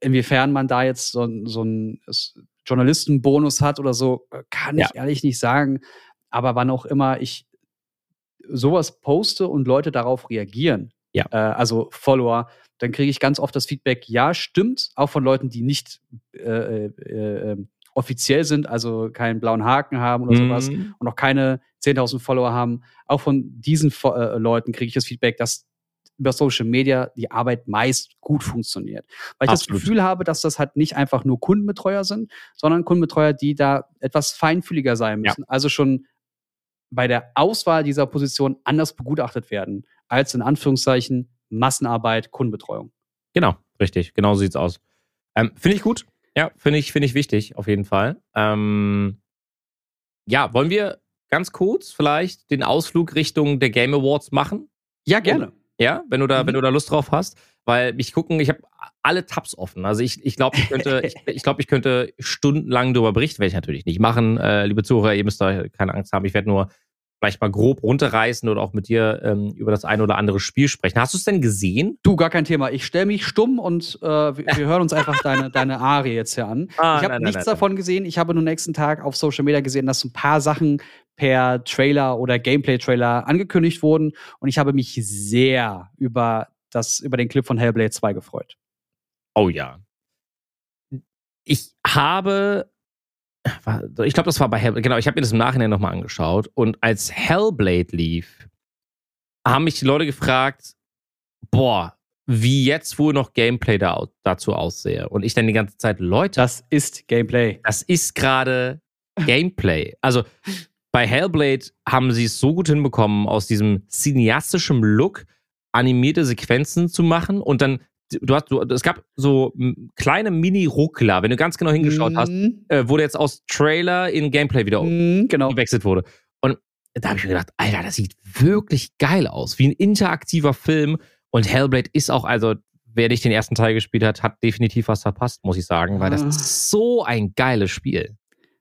Inwiefern man da jetzt so, so einen Journalistenbonus hat oder so, äh, kann Ja. ich ehrlich nicht sagen. Aber wann auch immer ich sowas poste und Leute darauf reagieren, Ja. äh, also Follower, dann kriege ich ganz oft das Feedback, ja, stimmt, auch von Leuten, die nicht äh, äh, äh, offiziell sind, also keinen blauen Haken haben oder sowas Mhm. und auch keine 10.000 Follower haben. Auch von diesen äh, Leuten kriege ich das Feedback, dass über Social Media die Arbeit meist gut funktioniert. Weil ich Absolut. das Gefühl habe, dass das halt nicht einfach nur Kundenbetreuer sind, sondern Kundenbetreuer, die da etwas feinfühliger sein Ja. müssen. Also schon bei der Auswahl dieser Position anders begutachtet werden, als in Anführungszeichen Massenarbeit, Kundenbetreuung. Genau, richtig. Genau so sieht's aus. Ähm, finde ich gut. Ja, finde ich, finde ich wichtig, auf jeden Fall. Ähm, ja, wollen wir ganz kurz vielleicht den Ausflug Richtung der Game Awards machen? Ja, gerne. Ja, wenn du da, Mhm. wenn du da Lust drauf hast. Weil mich gucken, ich habe alle Tabs offen. Also ich, ich glaube, ich könnte, ich, ich glaube, ich könnte stundenlang darüber berichten, werde ich natürlich nicht machen. Äh, liebe Zuhörer, ihr müsst da keine Angst haben. Ich werde nur vielleicht mal grob runterreißen oder auch mit dir ähm, über das ein oder andere Spiel sprechen. Hast du es denn gesehen? Du, gar kein Thema. Ich stelle mich stumm und äh, wir, wir hören uns einfach deine, deine Arie jetzt hier an. Ah, ich habe nein, nein, nichts nein, davon gesehen. Ich habe nur nächsten Tag auf Social Media gesehen, dass ein paar Sachen per Trailer oder Gameplay-Trailer angekündigt wurden. Und ich habe mich sehr über, das, über den Clip von Hellblade 2 gefreut. Oh ja. Ich habe, ich glaube, das war bei Hellblade, genau, ich habe mir das im Nachhinein nochmal angeschaut und als Hellblade lief, haben mich die Leute gefragt, boah, wie jetzt wohl noch Gameplay da, dazu aussehe. Und ich dann die ganze Zeit, Leute, Das ist Gameplay. das ist gerade Gameplay. Also bei Hellblade haben sie es so gut hinbekommen, aus diesem cineastischen Look animierte Sequenzen zu machen und dann du hast du, es gab so m, kleine Mini-Ruckler, wenn du ganz genau hingeschaut hast, Mhm. äh, wurde jetzt aus Trailer in Gameplay wieder Mhm, genau. gewechselt wurde. Und da habe ich mir gedacht, Alter, das sieht wirklich geil aus, wie ein interaktiver Film. Und Hellblade ist auch, also wer nicht den ersten Teil gespielt hat, hat definitiv was verpasst, muss ich sagen, weil das Ah. ist so ein geiles Spiel.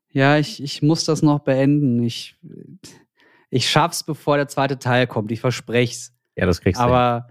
Ja, ich, ich muss das noch beenden. Ich, ich schaff's, bevor der zweite Teil kommt. Ich versprech's. Ja, das kriegst du. Aber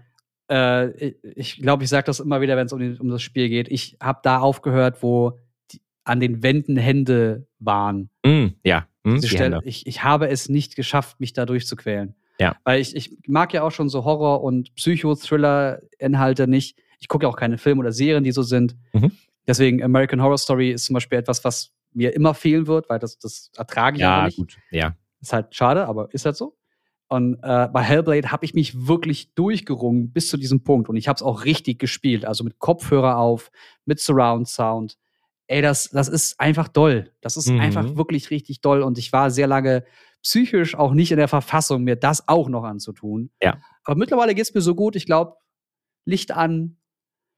äh, ich glaube, ich sage das immer wieder, wenn es um, um das Spiel geht. Ich habe da aufgehört, wo die, an den Wänden Hände waren. Mm, ja, mm, Stelle, ich, ich habe es nicht geschafft, mich da durchzuquälen. Ja. Weil ich, ich mag ja auch schon so Horror- und Psycho-Thriller-Inhalte nicht. Ich gucke ja auch keine Filme oder Serien, die so sind. Mhm. Deswegen American Horror Story ist zum Beispiel etwas, was mir immer fehlen wird, weil das, das ertrage ich Ja, nicht. gut. Ja. Ist halt schade, aber ist halt so. Und äh, bei Hellblade habe ich mich wirklich durchgerungen bis zu diesem Punkt. Und ich habe es auch richtig gespielt. Also mit Kopfhörer auf, mit Surround Sound. Ey, das, das ist einfach doll. Das ist Mhm. einfach wirklich richtig doll. Und ich war sehr lange psychisch auch nicht in der Verfassung, mir das auch noch anzutun. Ja. Aber mittlerweile geht es mir so gut. Ich glaube, Licht an,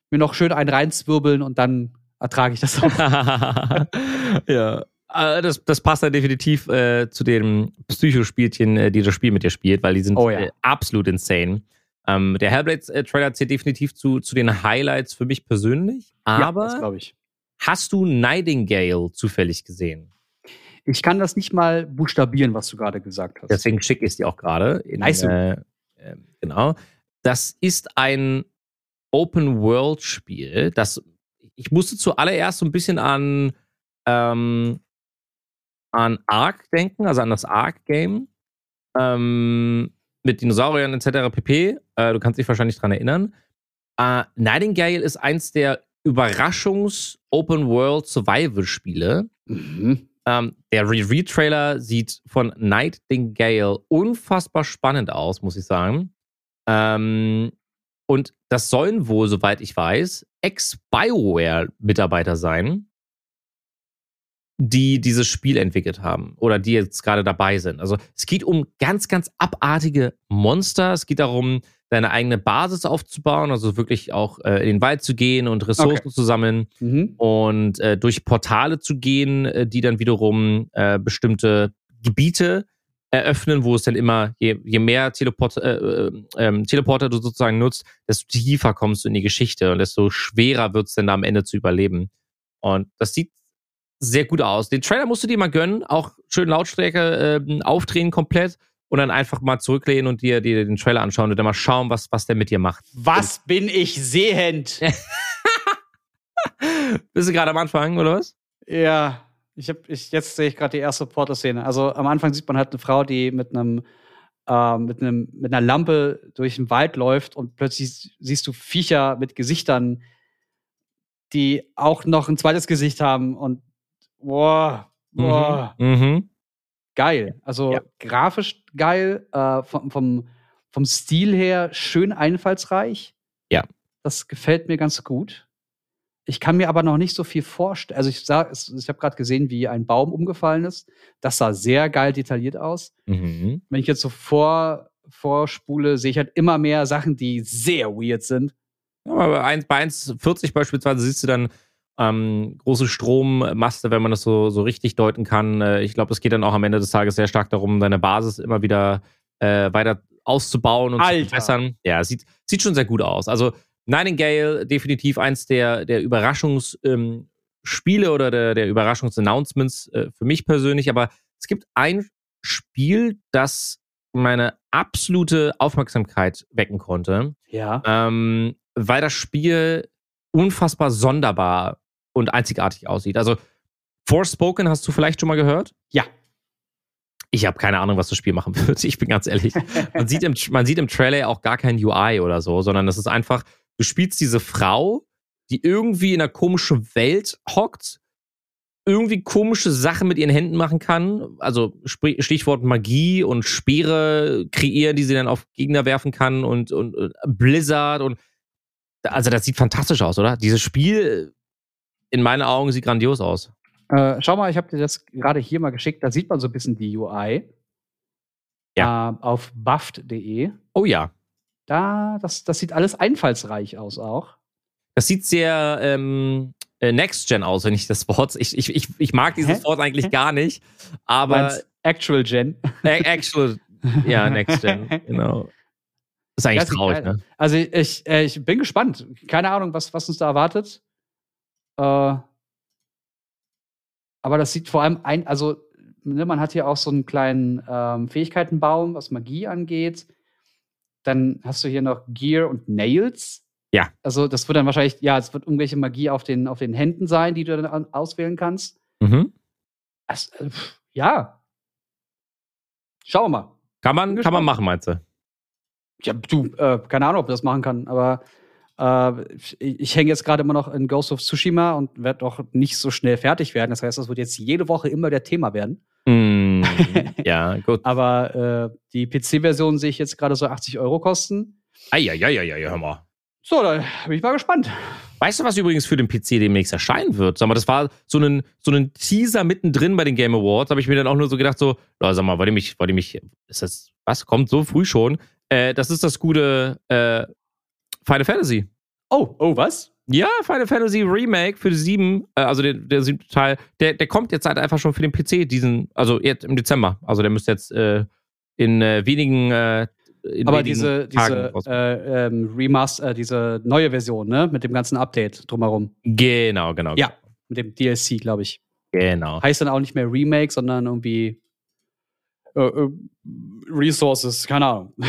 mir noch schön einen reinzwirbeln und dann ertrage ich das auch. ja. Äh, Das, das passt ja definitiv äh, zu den Psychospielchen, äh, die das Spiel mit dir spielt, weil die sind Oh ja. äh, absolut insane. Ähm, der Hellblade-Trailer zählt definitiv zu, zu den Highlights für mich persönlich. Aber ich. hast du Nightingale zufällig gesehen? Ich kann das nicht mal buchstabieren, was du gerade gesagt hast. Deswegen schicke ich es dir auch gerade. Nice. Äh, äh, genau. Das ist ein Open-World-Spiel, das ich musste zuallererst so ein bisschen an, ähm, an Ark denken, also an das Ark-Game. Ähm, mit Dinosauriern etc. pp. Äh, du kannst dich wahrscheinlich dran erinnern. Äh, Nightingale ist eins der Überraschungs-Open-World-Survival-Spiele. Mhm. Ähm, der Re-Trailer sieht von Nightingale unfassbar spannend aus, muss ich sagen. Ähm, und das sollen wohl, soweit ich weiß, Ex-BioWare-Mitarbeiter sein, die dieses Spiel entwickelt haben oder die jetzt gerade dabei sind. Also es geht um ganz, ganz abartige Monster. Es geht darum, deine eigene Basis aufzubauen, also wirklich auch äh, in den Wald zu gehen und Ressourcen Okay. zu sammeln Mhm. und äh, durch Portale zu gehen, äh, die dann wiederum äh, bestimmte Gebiete eröffnen, wo es dann immer, je, je mehr Teleport, äh, äh, ähm, Teleporter du sozusagen nutzt, desto tiefer kommst du in die Geschichte und desto schwerer wird es dann da am Ende zu überleben. Und das sieht sehr gut aus. Den Trailer musst du dir mal gönnen, auch schön Lautstärke äh, aufdrehen komplett und dann einfach mal zurücklehnen und dir, dir den Trailer anschauen und dann mal schauen, was, was der mit dir macht. Was bin ich sehend? Bist du gerade am Anfang, oder was? Ja, ich hab, ich, jetzt sehe ich gerade die erste Porter-Szene. Also am Anfang sieht man halt eine Frau, die mit einem äh, mit, einem, mit einer Lampe durch den Wald läuft und plötzlich siehst du Viecher mit Gesichtern, die auch noch ein zweites Gesicht haben und boah, boah, Mhm. geil. Also Ja. grafisch geil, äh, vom, vom, vom Stil her schön einfallsreich. Ja. Das gefällt mir ganz gut. Ich kann mir aber noch nicht so viel vorstellen. Also ich sah, ich habe gerade gesehen, wie ein Baum umgefallen ist. Das sah sehr geil detailliert aus. Mhm. Wenn ich jetzt so vor, vorspule, sehe ich halt immer mehr Sachen, die sehr weird sind. Ja, aber bei 1 bei 1,40 beispielsweise siehst du dann ähm, große Strommaste, wenn man das so, so richtig deuten kann. Äh, ich glaube, es geht dann auch am Ende des Tages sehr stark darum, deine Basis immer wieder äh, weiter auszubauen und Alter. zu verbessern. Ja, sieht, sieht schon sehr gut aus. Also Nightingale, definitiv eins der, der Überraschungsspiele ähm, oder der, der Überraschungsannouncements äh, für mich persönlich. Aber es gibt ein Spiel, das meine absolute Aufmerksamkeit wecken konnte Ja. ähm, weil das Spiel unfassbar sonderbar und einzigartig aussieht. Also Forspoken hast du vielleicht schon mal gehört? Ja. Ich habe keine Ahnung, was das Spiel machen wird. Ich bin ganz ehrlich. Man sieht im, man sieht im Trailer auch gar kein UI oder so, sondern das ist einfach, du spielst diese Frau, die irgendwie in einer komischen Welt hockt, irgendwie komische Sachen mit ihren Händen machen kann. Also Stichwort Magie und Speere kreieren, die sie dann auf Gegner werfen kann und, und, und Blizzard und also das sieht fantastisch aus, oder? Dieses Spiel in meinen Augen sieht grandios aus. Äh, schau mal, ich habe dir das gerade hier mal geschickt. Da sieht man so ein bisschen die UI. Ja. Äh, auf buffed.de. Oh ja. Da, das, das sieht alles einfallsreich aus auch. Das sieht sehr ähm, äh, Next-Gen aus, wenn ich das Wort. Ich, ich, ich, ich mag dieses Hä? Wort eigentlich gar nicht. Aber Meinst Actual Gen. äh, actual, ja, Next-Gen, genau. Ist eigentlich sieht traurig, ne? Also ich, äh, ich bin gespannt. Keine Ahnung, was, was uns da erwartet. Äh, aber das sieht vor allem ein, also ne, man hat hier auch so einen kleinen ähm, Fähigkeitenbaum, was Magie angeht. Dann hast du hier noch Gear und Nails. Ja. Also das wird dann wahrscheinlich, ja, es wird irgendwelche Magie auf den, auf den Händen sein, die du dann an- auswählen kannst. Mhm. Das, äh, ja. Schauen wir mal. Kann man, kann man machen, meinst du? Ja, du, äh, keine Ahnung, ob das machen kann, aber äh, ich, ich hänge jetzt gerade immer noch in Ghost of Tsushima und werde doch nicht so schnell fertig werden. Das heißt, das wird jetzt jede Woche immer der Thema werden. Mm, ja, gut. Aber äh, die PC-Version sehe ich jetzt gerade so 80 Euro kosten. Eieieiei, hör mal. So, da bin ich mal gespannt. Weißt du, was übrigens für den PC demnächst erscheinen wird? Sag mal, das war so ein, so ein Teaser mittendrin bei den Game Awards. Habe ich mir dann auch nur so gedacht, so, oh, sag mal, wollt ihr mich, wollt ihr mich, ist das, was, kommt so früh schon? Äh, das ist das gute äh, Final Fantasy. Oh, oh, was? Ja, Final Fantasy Remake für die 7, äh, also der, der siebte Teil, der, der kommt jetzt halt einfach schon für den PC diesen, also jetzt im Dezember. Also der müsste jetzt äh, in äh, wenigen, äh, in Aber diese, Tagen diese äh, ähm, Remaster, äh, diese neue Version, ne? Mit dem ganzen Update drumherum. Genau, genau. Ja. Mit dem DLC, glaube ich. Genau. Heißt dann auch nicht mehr Remake, sondern irgendwie äh, äh, Resources, keine Ahnung.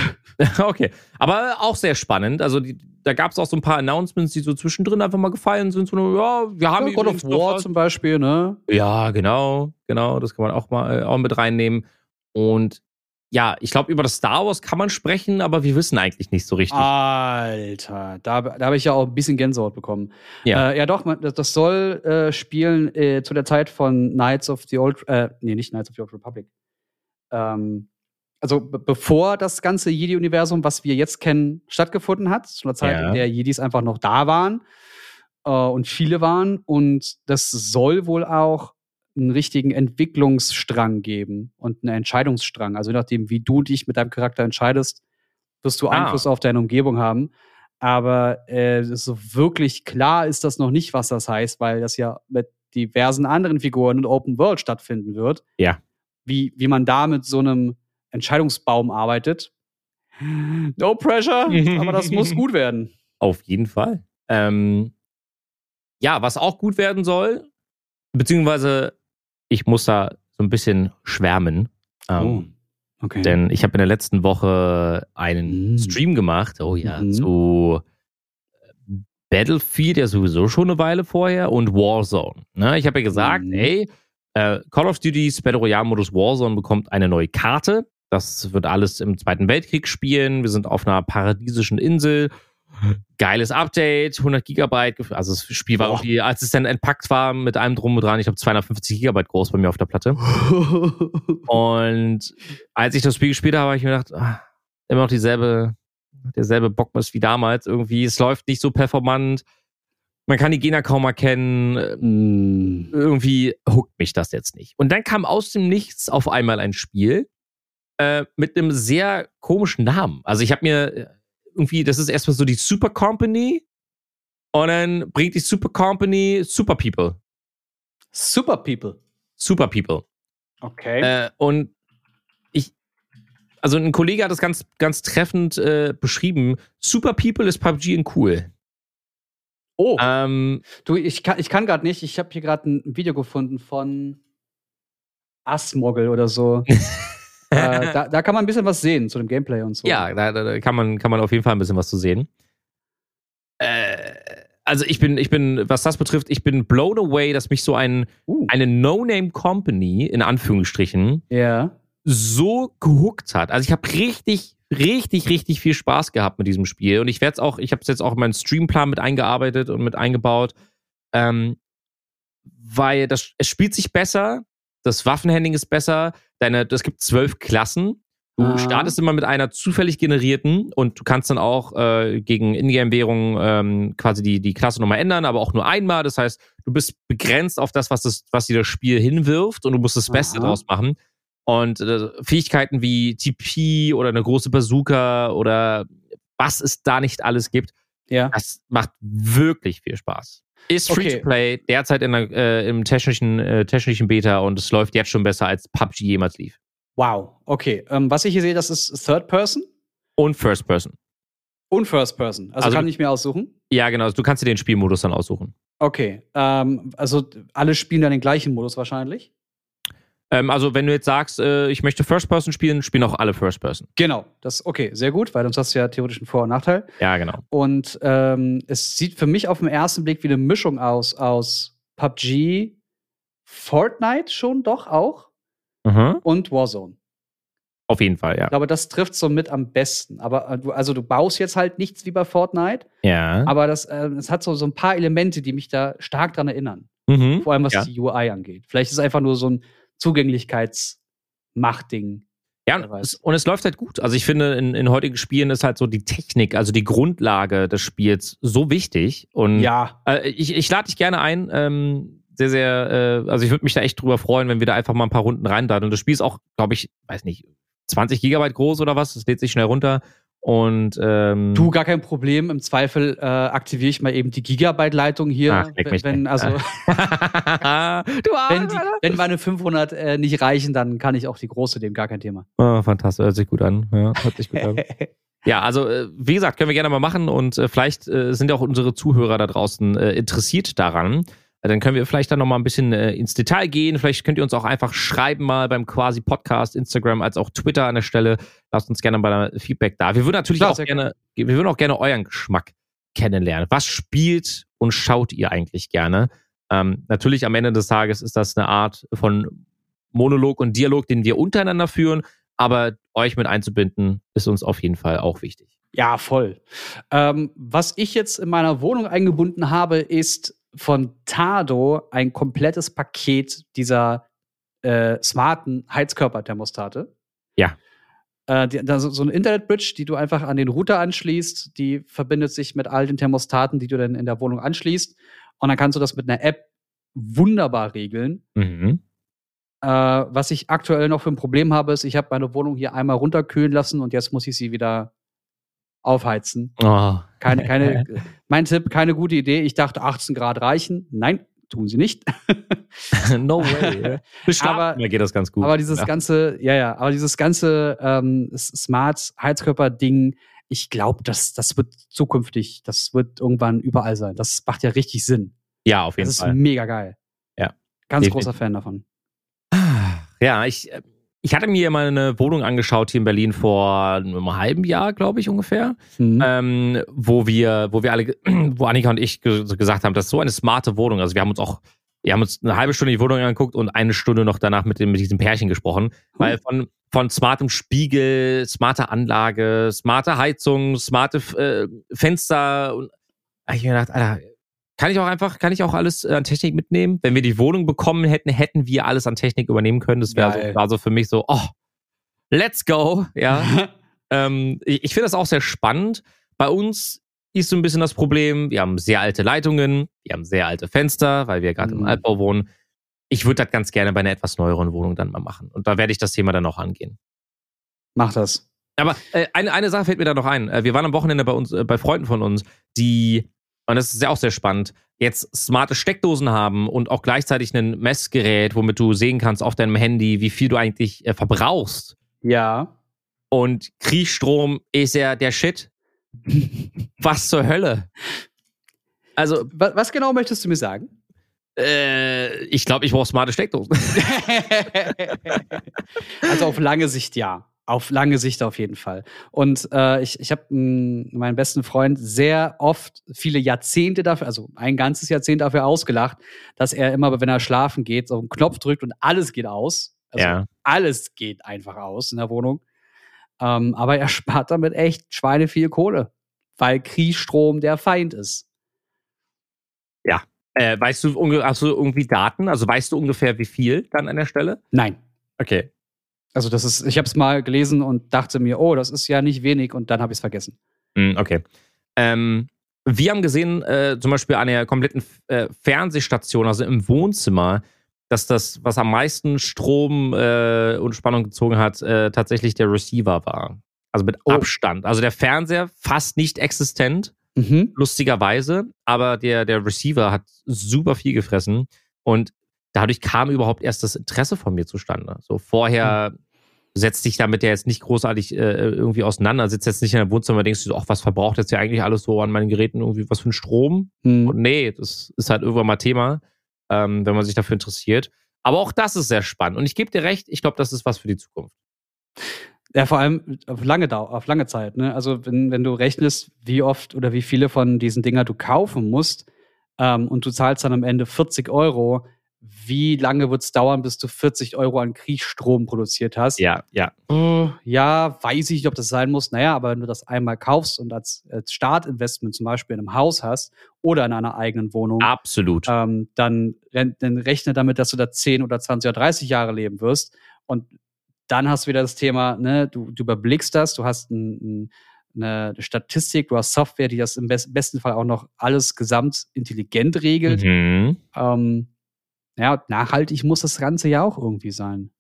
Okay, aber auch sehr spannend. Also die, da gab es auch so ein paar Announcements, die so zwischendrin einfach mal gefallen sind. So, ja, wir haben Ja, God of War zum Beispiel, ne? Ja, genau, genau. Das kann man auch mal äh, auch mit reinnehmen. Und ja, ich glaube, über das Star Wars kann man sprechen, aber wir wissen eigentlich nicht so richtig. Alter, da, da habe ich ja auch ein bisschen Gänsehaut bekommen. Ja. äh, ja doch, man, das, das soll äh, spielen äh, zu der Zeit von Knights of the Old, äh, nee, nicht Knights of the Old Republic. Ähm, also be- bevor das ganze Jedi-Universum, was wir jetzt kennen, stattgefunden hat, zu einer Zeit, Ja. in der Jedis einfach noch da waren äh, und viele waren. Und das soll wohl auch einen richtigen Entwicklungsstrang geben und einen Entscheidungsstrang. Also je nachdem, wie du dich mit deinem Charakter entscheidest, wirst du Ah. Einfluss auf deine Umgebung haben. Aber äh, so wirklich klar ist das noch nicht, was das heißt, weil das ja mit diversen anderen Figuren in Open World stattfinden wird. Ja. Wie, wie man da mit so einem Entscheidungsbaum arbeitet. No pressure, aber das muss gut werden. Auf jeden Fall. Ähm, ja, was auch gut werden soll, beziehungsweise ich muss da so ein bisschen schwärmen. Ähm, oh, okay. Denn ich habe in der letzten Woche einen Mm. Stream gemacht, oh ja, Mhm. zu Battlefield ja sowieso schon eine Weile vorher und Warzone. Ne? Ich habe ja gesagt, Mhm. ey, äh, Call of Duty's Battle Royale-Modus Warzone bekommt eine neue Karte. Das wird alles im Zweiten Weltkrieg spielen. Wir sind auf einer paradiesischen Insel. Geiles Update, 100 Gigabyte. Also das Spiel war Boah. irgendwie, als es dann entpackt war mit allem drum und dran, ich glaube 250 Gigabyte groß bei mir auf der Platte. Und als ich das Spiel gespielt habe, habe ich mir gedacht, ah, immer noch dieselbe, derselbe Bockmist wie damals. Irgendwie, es läuft nicht so performant. Man kann die Gegner kaum erkennen. Mm. Irgendwie huckt mich das jetzt nicht. Und dann kam aus dem Nichts auf einmal ein Spiel äh, mit einem sehr komischen Namen. Also ich habe mir äh, irgendwie, das ist erstmal so die Super Company und dann bringt die Super Company Super People. Super People. Super People. Okay. Äh, und ich, also ein Kollege hat das ganz, ganz treffend äh, beschrieben. Super People ist PUBG in cool. Oh, Ähm, du, ich kann, ich kann gerade nicht. Ich habe hier gerade ein Video gefunden von Asmogel oder so. äh, da, da kann man ein bisschen was sehen zu dem Gameplay und so. ja, da, da, kann, man, kann man auf jeden Fall ein bisschen was zu sehen. Äh, also ich bin, ich bin, was das betrifft, ich bin blown away, dass mich so ein, Uh. eine No-Name-Company, in Anführungsstrichen, Ja. so gehuckt hat. Also ich habe richtig, richtig, richtig viel Spaß gehabt mit diesem Spiel. Und ich werde es auch, ich habe es jetzt auch in meinen Streamplan mit eingearbeitet und mit eingebaut. Ähm, weil das, es spielt sich besser, das Waffenhandling ist besser, deine, es gibt zwölf Klassen. Du Ah. startest immer mit einer zufällig generierten und du kannst dann auch äh, gegen Ingame-Währung ähm, quasi die, die Klasse nochmal ändern, aber auch nur einmal. Das heißt, du bist begrenzt auf das, was, das, was dir das Spiel hinwirft und du musst das Beste Aha. draus machen. Und äh, Fähigkeiten wie TP oder eine große Bazooka oder was es da nicht alles gibt, Ja. das macht wirklich viel Spaß. Ist free Okay. to play, derzeit in der, äh, im technischen, äh, technischen Beta und es läuft jetzt schon besser als PUBG jemals lief. Wow. Okay. Ähm, was ich hier sehe, das ist Third Person Und First Person. und First Person. Also, Also- kann ich mir aussuchen. Ja, genau. Du kannst dir den Spielmodus dann aussuchen. Okay. Ähm, also alle spielen dann den gleichen Modus wahrscheinlich. Ähm, also, wenn du jetzt sagst, äh, ich möchte First Person spielen, spielen auch alle First Person. Genau. Das okay, sehr gut, weil sonst hast du ja theoretisch einen Vor- und Nachteil. Ja, genau. Und ähm, es sieht für mich auf den ersten Blick wie eine Mischung aus aus PUBG, Fortnite schon doch auch Mhm. und Warzone. Auf jeden Fall, ja. Ich glaube, das trifft so mit am besten. Aber äh, du, also du baust jetzt halt nichts wie bei Fortnite, Ja. aber das, äh, es hat so, so ein paar Elemente, die mich da stark dran erinnern. Mhm. Vor allem was Ja. die UI angeht. Vielleicht ist es einfach nur so ein Zugänglichkeitsmachtding. Ja, und es, und es läuft halt gut. Also ich finde, in, in heutigen Spielen ist halt so die Technik, also die Grundlage des Spiels so wichtig. Und Ja, äh, ich, ich lade dich gerne ein. Ähm, sehr, sehr, äh, also ich würde mich da echt drüber freuen, wenn wir da einfach mal ein paar Runden reindaddeln. Das Spiel ist auch, glaube ich, weiß nicht, 20 Gigabyte groß oder was. Das lädt sich schnell runter. Und ähm, du gar kein Problem. Im Zweifel äh, aktiviere ich mal eben die Gigabyte-Leitung hier. Ach, wenn, nicht. also, du wenn, die, wenn meine 500 äh, nicht reichen, dann kann ich auch die große nehmen, gar kein Thema. Oh, fantastisch, hört sich gut an. Ja, hört sich gut an. Ja, also äh, wie gesagt, können wir gerne mal machen und äh, vielleicht äh, sind ja auch unsere Zuhörer da draußen äh, interessiert daran. Äh, Dann können wir vielleicht dann noch mal ein bisschen äh, ins Detail gehen. Vielleicht könnt ihr uns auch einfach schreiben mal beim quasi Podcast, Instagram als auch Twitter an der Stelle. Lasst uns gerne mal Feedback da. Wir würden natürlich Klar, auch gerne, wir würden auch gerne euren Geschmack kennenlernen. Was spielt und schaut ihr eigentlich gerne? Ähm, natürlich am Ende des Tages ist das eine Art von Monolog und Dialog, den wir untereinander führen. Aber euch mit einzubinden, ist uns auf jeden Fall auch wichtig. Ja, voll. Ähm, was ich jetzt in meiner Wohnung eingebunden habe, ist von Tado ein komplettes Paket dieser äh, smarten Heizkörperthermostate. Ja. Äh, die, da so so eine Internetbridge, die du einfach an den Router anschließt, die verbindet sich mit all den Thermostaten, die du dann in der Wohnung anschließt. Und dann kannst du das mit einer App wunderbar regeln. Mhm. Äh, was ich aktuell noch für ein Problem habe, ist, ich habe meine Wohnung hier einmal runterkühlen lassen und jetzt muss ich sie wieder aufheizen. Oh. Keine, keine, mein Tipp, keine gute Idee. Ich dachte, 18 Grad reichen. Nein, tun sie nicht. no way. Aber- Schlafen geht das ganz gut. aber dieses ja. ganze, ja, ja, aber dieses ganze ähm, S- Smart-Heizkörper-Ding, ich glaube, das, das wird zukünftig, das wird irgendwann überall sein. Das macht ja richtig Sinn. ja, auf jeden Das ist Fall. mega geil. Ja. Ganz Definitiv. großer Fan davon. Ja, ich, äh, ich hatte mir mal eine Wohnung angeschaut hier in Berlin vor einem halben Jahr, glaube ich, ungefähr. Mhm. ähm, wo wir, wo wir alle, wo Annika und ich ge gesagt haben, das ist so eine smarte Wohnung. Also wir haben uns auch, wir haben uns eine halbe Stunde die Wohnung angeguckt und eine Stunde noch danach mit, dem, mit diesem Pärchen gesprochen. Weil von, von smartem Spiegel, smarter Anlage, smarte Heizung, smarte äh, Fenster und ich mir gedacht, Alter, kann ich auch einfach, kann ich auch alles äh, an Technik mitnehmen? Wenn wir die Wohnung bekommen hätten, hätten wir alles an Technik übernehmen können. Das wäre so, war so für mich so, oh, let's go, ja. Ähm, ich ich finde das auch sehr spannend. Bei uns ist so ein bisschen das Problem, wir haben sehr alte Leitungen, wir haben sehr alte Fenster, weil wir gerade im Mhm. Altbau wohnen. Ich würde das ganz gerne bei einer etwas neueren Wohnung dann mal machen. Und da werde ich das Thema dann auch angehen. Mach das. Aber äh, eine, eine Sache fällt mir da noch ein. Äh, wir waren am Wochenende bei uns, äh, bei Freunden von uns, die, und das ist ja auch sehr spannend, jetzt smarte Steckdosen haben und auch gleichzeitig ein Messgerät, womit du sehen kannst auf deinem Handy, wie viel du eigentlich äh, verbrauchst. Ja. Und Kriechstrom ist ja der Shit. Was zur Hölle? Also, Was, was genau möchtest du mir sagen? äh, ich glaube, ich brauche smarte Steckdosen. also auf lange Sicht ja. Auf lange Sicht auf jeden Fall. Und äh, ich, ich habe meinen besten Freund sehr oft, viele Jahrzehnte dafür, also ein ganzes Jahrzehnt dafür ausgelacht, dass er immer, wenn er schlafen geht, so einen Knopf drückt und alles geht aus. Also Ja. alles geht einfach aus in der Wohnung. Ähm, aber er spart damit echt Schweine viel Kohle, weil Kriechstrom der Feind ist. Äh, weißt du, hast du irgendwie Daten? Also weißt du ungefähr, wie viel dann an der Stelle? Nein. Okay. Also das ist, ich habe es mal gelesen und dachte mir, oh, das ist ja nicht wenig und dann habe ich es vergessen. Mm, Okay. Ähm, wir haben gesehen, äh, zum Beispiel an der kompletten äh, Fernsehstation, also im Wohnzimmer, dass das, was am meisten Strom äh, und Spannung gezogen hat, äh, tatsächlich der Receiver war. Also mit Oh. Abstand. Also der Fernseher fast nicht existent, Mhm. lustigerweise, aber der, der Receiver hat super viel gefressen und dadurch kam überhaupt erst das Interesse von mir zustande. So vorher setzt dich damit ja jetzt nicht großartig äh, irgendwie auseinander, sitzt jetzt nicht in deinem Wohnzimmer und denkst du so, ach, was verbraucht jetzt ja eigentlich alles so an meinen Geräten irgendwie, was für ein Strom? Hm. Und nee, das ist halt irgendwann mal Thema, ähm, wenn man sich dafür interessiert. Aber auch das ist sehr spannend. Und ich gebe dir recht, ich glaube, das ist was für die Zukunft. Ja, vor allem auf lange, Dau auf lange Zeit. Ne? Also wenn, wenn du rechnest, wie oft oder wie viele von diesen Dinger du kaufen musst ähm, und du zahlst dann am Ende 40 Euro, wie lange wird es dauern, bis du 40 Euro an Kriechstrom produziert hast? Ja, ja. Oh, ja, weiß ich nicht, ob das sein muss. Naja, aber wenn du das einmal kaufst und als, als Startinvestment zum Beispiel in einem Haus hast oder in einer eigenen Wohnung, Absolut. ähm, dann, dann rechne damit, dass du da 10 oder 20 oder 30 Jahre leben wirst. Und dann hast du wieder das Thema, ne, du, du überblickst das, du hast ein, ein, eine Statistik, du hast Software, die das im best, besten Fall auch noch alles gesamt intelligent regelt. Mhm. Ähm, ja, nachhaltig muss das Ganze ja auch irgendwie sein.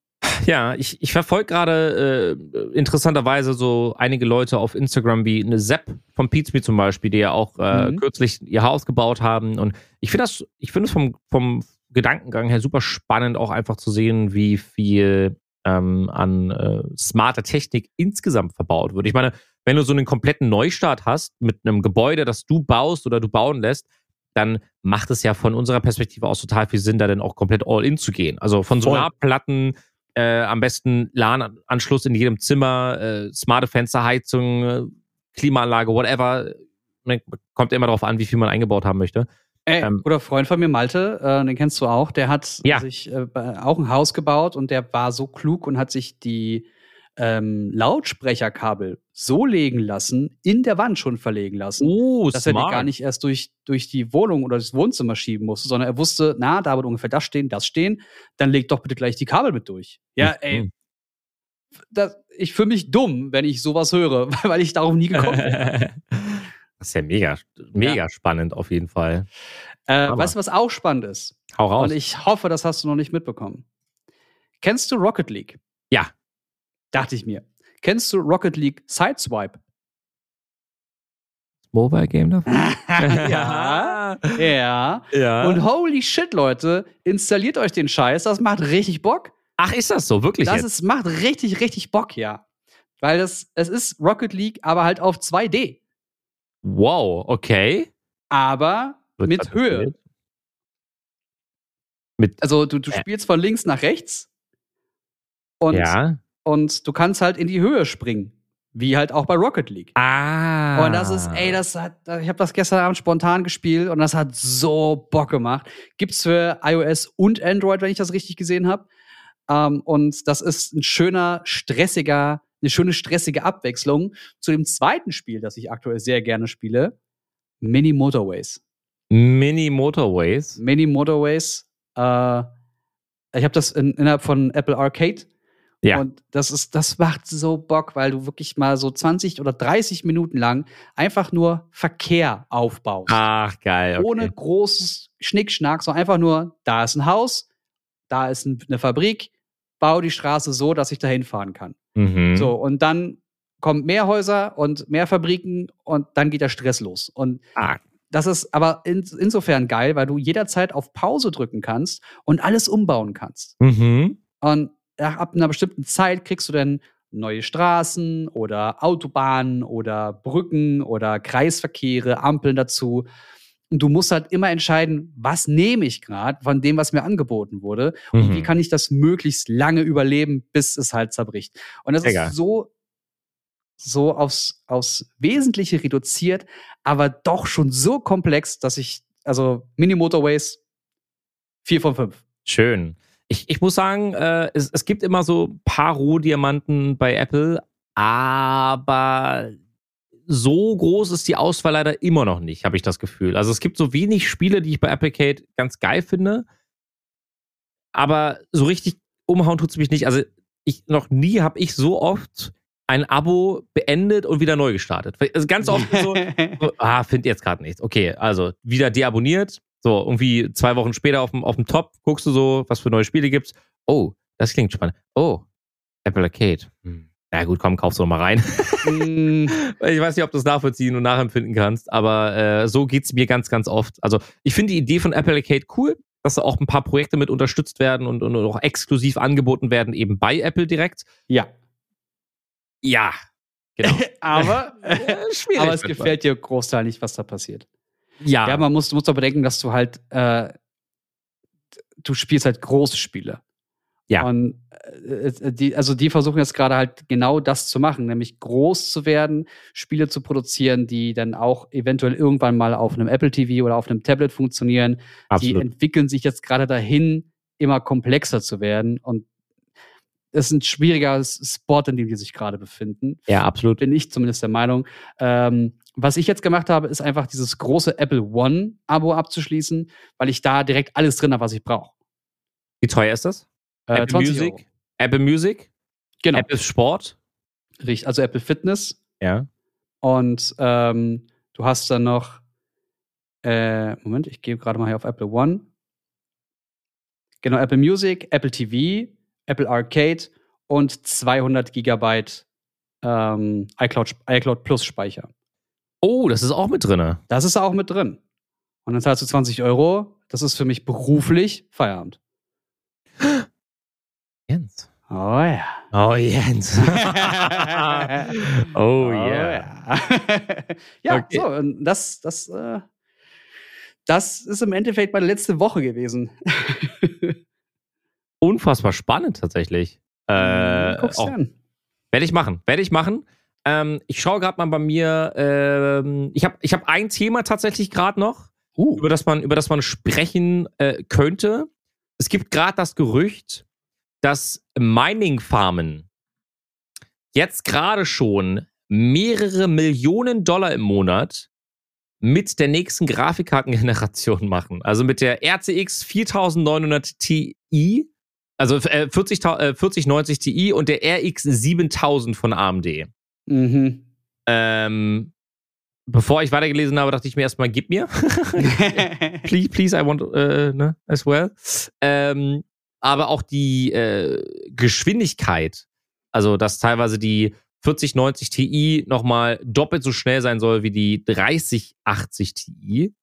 Ja, ich, ich verfolge gerade äh, interessanterweise so einige Leute auf Instagram wie eine Sepp von Pizme zum Beispiel, die ja auch äh, Mhm. kürzlich ihr Haus gebaut haben. Und ich finde das, ich finde es vom, vom Gedankengang her super spannend, auch einfach zu sehen, wie viel ähm, an äh, smarter Technik insgesamt verbaut wird. Ich meine, wenn du so einen kompletten Neustart hast mit einem Gebäude, das du baust oder du bauen lässt, dann macht es ja von unserer Perspektive aus total viel Sinn, da dann auch komplett all in zu gehen. Also von. Solarplatten, äh, am besten LAN-Anschluss in jedem Zimmer, äh, smarte Fensterheizung, äh, Klimaanlage, whatever. Man- Kommt immer darauf an, wie viel man eingebaut haben möchte. Ey, Ähm, guter Freund von mir, Malte, äh, den kennst du auch, der hat Ja. sich äh, auch ein Haus gebaut und der war so klug und hat sich die ähm, Lautsprecherkabel so legen lassen, in der Wand schon verlegen lassen, Oh, dass er die gar nicht erst durch, durch die Wohnung oder das Wohnzimmer schieben musste, sondern er wusste, na, da wird ungefähr das stehen, das stehen, dann leg doch bitte gleich die Kabel mit durch. Ja, ey, Mhm. das, ich fühle mich dumm, wenn ich sowas höre, weil ich darauf nie gekommen bin. Das ist ja mega, mega spannend auf jeden Fall. äh, weißt du, was auch spannend ist? Hau raus. Und ich hoffe, das hast du noch nicht mitbekommen. Kennst du Rocket League? Dachte ich mir. Kennst du Rocket League Sideswipe? Mobile Game dafür? ja. Ja. ja. Und holy shit, Leute, installiert euch den Scheiß. Das macht richtig Bock. Ach, ist das so? Wirklich Das jetzt? ist, macht richtig, richtig Bock, ja. Weil das, es ist Rocket League, aber halt auf 2D. wow, okay. Aber Wird mit Höhe. Mit, Also du, du Äh. spielst von links nach rechts und, ja. Und du kannst halt in die Höhe springen. Wie halt auch bei Rocket League. Ah. Und das ist, ey, das hat, ich habe das gestern Abend spontan gespielt und das hat so Bock gemacht. Gibt's für iOS und Android, wenn ich das richtig gesehen habe. Ähm, und das ist ein schöner, stressiger, eine schöne stressige Abwechslung zu dem zweiten Spiel, das ich aktuell sehr gerne spiele, Mini Motorways. Mini Motorways. Mini Motorways. Äh, ich habe das in, innerhalb von Apple Arcade. Ja. Und das ist, das macht so Bock, weil du wirklich mal so 20 oder 30 Minuten lang einfach nur Verkehr aufbaust. Ach, geil. Okay. Ohne großes Schnickschnack, sondern einfach nur, da ist ein Haus, da ist ein, eine Fabrik, bau die Straße so, dass ich da hinfahren kann. Mhm. So, und dann kommen mehr Häuser und mehr Fabriken und dann geht der Stress los. Und Ah, das ist aber in, insofern geil, weil du jederzeit auf Pause drücken kannst und alles umbauen kannst. mhm. Und ab einer bestimmten Zeit kriegst du dann neue Straßen oder Autobahnen oder Brücken oder Kreisverkehre, Ampeln dazu. Und du musst halt immer entscheiden, was nehme ich gerade von dem, was mir angeboten wurde und Mhm. wie kann ich das möglichst lange überleben, bis es halt zerbricht. Und das geil. ist so, so aufs, aufs Wesentliche reduziert, aber doch schon so komplex, dass ich, also Mini Motorways, vier von fünf. Schön. Ich, ich muss sagen, äh, es, es gibt immer so ein paar Rohdiamanten bei Apple, aber so groß ist die Auswahl leider immer noch nicht, habe ich das Gefühl. Also es gibt so wenig Spiele, die ich bei Applecade ganz geil finde, aber so richtig umhauen tut es mich nicht. Also ich noch nie habe ich so oft ein Abo beendet und wieder neu gestartet. Also ganz oft so, so, ah, find jetzt gerade nichts. Okay, also wieder deabonniert. So, irgendwie zwei Wochen später auf dem, auf dem Top guckst du so, was für neue Spiele gibt's. Oh, das klingt spannend. Oh, Apple Arcade. Hm. Ja gut, komm, kaufst du noch mal rein. Mm, ich weiß nicht, ob du es nachvollziehen und nachempfinden kannst, aber äh, so geht's mir ganz, ganz oft. Also ich finde die Idee von Apple Arcade cool, dass da auch ein paar Projekte mit unterstützt werden und, und auch exklusiv angeboten werden, eben bei Apple direkt. ja. Ja, genau. aber, Äh, aber es gefällt dir Großteil nicht, was da passiert. Ja, Ja, man muss, musst doch bedenken, dass du halt, äh, du spielst halt große Spiele. Ja. Und äh, die, also die versuchen jetzt gerade halt genau das zu machen, nämlich groß zu werden, Spiele zu produzieren, die dann auch eventuell irgendwann mal auf einem Apple TV oder auf einem Tablet funktionieren. Die absolut. entwickeln sich jetzt gerade dahin, immer komplexer zu werden. Und es ist ein schwieriger Spot, in dem die sich gerade befinden Ja, absolut. bin ich zumindest der Meinung. Ähm, was ich jetzt gemacht habe, ist einfach dieses große Apple One-Abo abzuschließen, weil ich da direkt alles drin habe, was ich brauche. Wie teuer ist das? Äh, Apple Music? Euro. Apple Music? Genau. Apple Sport? Richtig, also Apple Fitness. Ja. Und ähm, du hast dann noch, äh, Moment, ich gehe gerade mal hier auf Apple One. Genau, Apple Music, Apple TV, Apple Arcade und 200 Gigabyte ähm, iCloud, iCloud Plus Speicher. Oh, das ist auch mit drinne. Das ist auch mit drin. Und dann zahlst du 20 Euro. Das ist für mich beruflich Feierabend. Jens. Oh ja. Oh, Jens. oh, yeah. ja. ja, Okay. so, und das, das, äh, das ist im Endeffekt meine letzte Woche gewesen. Unfassbar spannend tatsächlich. Äh, Guck's auch, dir an. Werde ich machen. Werde ich machen. Ähm, ich schaue gerade mal bei mir. Ähm, ich habe ich hab ein Thema tatsächlich gerade noch, Uh, über das man, über das man sprechen äh, könnte. Es gibt gerade das Gerücht, dass Mining-Farmen jetzt gerade schon mehrere Millionen Dollar im Monat mit der nächsten Grafikkartengeneration machen. Also mit der RCX 4900 Ti, also äh, 40, äh, 4090 Ti und der RX 7000 von AMD. Mhm. Ähm, bevor ich weitergelesen habe, dachte ich mir erstmal, gib mir. please, please, I want äh, ne, as well. Ähm, aber auch die äh, Geschwindigkeit, also dass teilweise die 4090 Ti nochmal doppelt so schnell sein soll wie die 3080 Ti.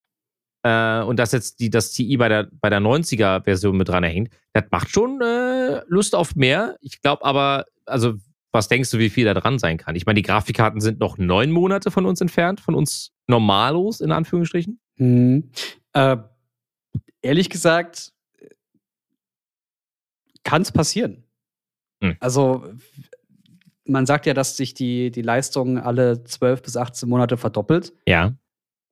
Äh, und dass jetzt die, das Ti bei der, bei der 90er-Version mit dran hängt, das macht schon äh, Lust auf mehr. Ich glaube aber, also, was denkst du, wie viel da dran sein kann? Ich meine, die Grafikkarten sind noch neun Monate von uns entfernt, von uns normalos, in Anführungsstrichen. Mhm. Äh, ehrlich gesagt, kann es passieren. Hm. Also, man sagt ja, dass sich die, die Leistung alle 12 bis 18 Monate verdoppelt. Ja.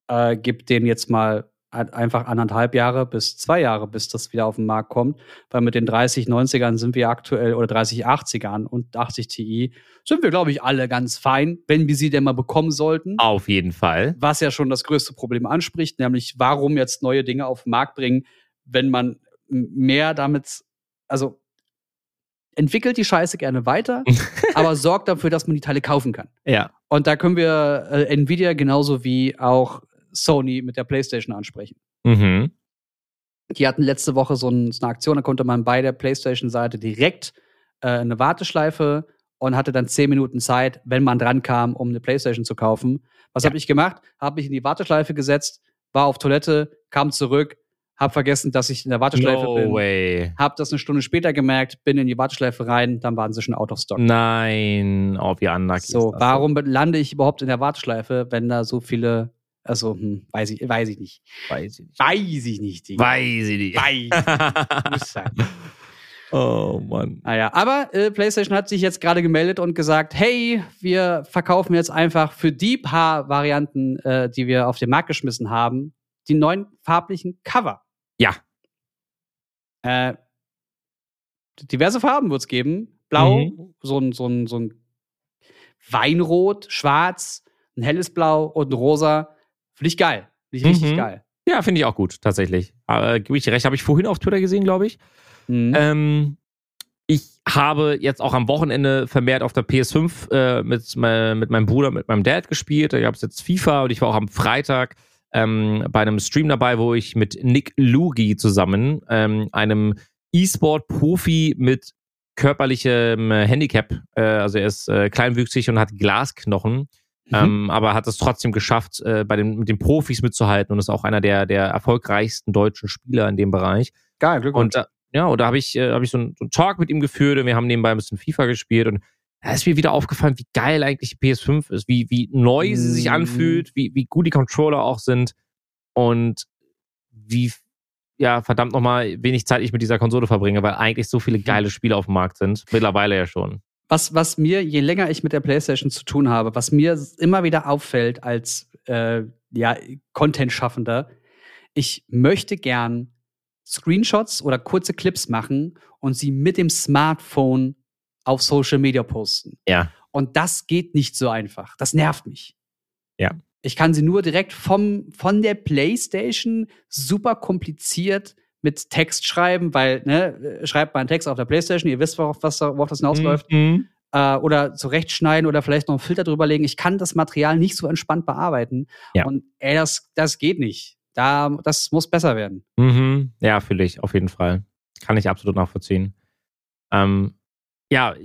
Äh, gibt denen jetzt mal einfach anderthalb Jahre bis zwei Jahre, bis das wieder auf den Markt kommt. Weil mit den 30, 90ern sind wir aktuell, oder 30, 80ern und 80 Ti, sind wir, glaube ich, alle ganz fein, wenn wir sie denn mal bekommen sollten. Auf jeden Fall. was ja schon das größte Problem anspricht, nämlich warum jetzt neue Dinge auf den Markt bringen, wenn man mehr damit, also entwickelt die Scheiße gerne weiter, aber sorgt dafür, dass man die Teile kaufen kann. Ja. Und da können wir äh, Nvidia genauso wie auch Sony mit der PlayStation ansprechen. Mhm. Die hatten letzte Woche so, ein, so eine Aktion, da konnte man bei der PlayStation-Seite direkt äh, eine Warteschleife und hatte dann zehn Minuten Zeit, wenn man dran kam, um eine PlayStation zu kaufen. Was Ja. habe ich gemacht? Habe mich in die Warteschleife gesetzt, war auf Toilette, kam zurück, habe vergessen, dass ich in der Warteschleife No bin. way. Hab das eine Stunde später gemerkt, bin in die Warteschleife rein, dann waren sie schon out of stock. Nein. Oh, wie unlucky So, warum lande ich überhaupt in der Warteschleife, wenn da so viele, also, hm, weiß ich, weiß ich nicht. Weiß ich nicht. Weiß ich nicht, Digga. Weiß ich nicht. Weiß. Muss sein. oh Mann. Naja, aber äh, PlayStation hat sich jetzt gerade gemeldet und gesagt, hey, wir verkaufen jetzt einfach für die paar Varianten, äh, die wir auf den Markt geschmissen haben, die neuen farblichen Cover. Ja. Äh, diverse Farben wird es geben. Blau, Mhm. so ein, so ein, so ein Weinrot, schwarz, ein helles Blau und ein rosa. Finde ich geil. Finde ich richtig Mhm. geil. Ja, finde ich auch gut, tatsächlich. Aber gebe ich dir recht, habe ich vorhin auf Twitter gesehen, glaube ich. Mhm. Ähm, ich habe jetzt auch am Wochenende vermehrt auf der PS5 äh, mit, me- mit meinem Bruder, mit meinem Dad gespielt. Da gab es jetzt FIFA und ich war auch am Freitag ähm, bei einem Stream dabei, wo ich mit Nick Lugi zusammen, ähm, einem E-Sport-Profi mit körperlichem äh, Handicap, äh, also er ist äh, kleinwüchsig und hat Glasknochen, Mhm. ähm, aber hat es trotzdem geschafft, äh, bei den, mit den Profis mitzuhalten und ist auch einer der, der erfolgreichsten deutschen Spieler in dem Bereich. geil, Glückwunsch. Und da, ja, und da habe ich, äh, hab ich so, einen, so einen Talk mit ihm geführt und wir haben nebenbei ein bisschen FIFA gespielt und da ist mir wieder aufgefallen, wie geil eigentlich die PS5 ist, wie, wie neu sie sich Mhm. anfühlt, wie, wie gut die Controller auch sind und wie, ja, verdammt nochmal, wenig Zeit ich mit dieser Konsole verbringe, weil eigentlich so viele geile Spiele auf dem Markt sind. Mittlerweile ja schon. Was, was mir, je länger ich mit der PlayStation zu tun habe, was mir immer wieder auffällt als äh, ja, Content-Schaffender, ich möchte gern Screenshots oder kurze Clips machen und sie mit dem Smartphone auf Social Media posten. Ja. Und das geht nicht so einfach. Das nervt mich. Ja. Ich kann sie nur direkt vom, von der PlayStation super kompliziert mit Text schreiben, weil, ne, schreibt mal einen Text auf der PlayStation, ihr wisst, worauf, was, worauf das hinausläuft Mhm. äh, oder zurechtschneiden oder vielleicht noch einen Filter drüber legen. Ich kann das Material nicht so entspannt bearbeiten. Ja. Und ey, das, das geht nicht. Da, das muss besser werden. Mhm. Ja, fühle ich, auf jeden Fall. Kann ich absolut nachvollziehen. Ähm, ja,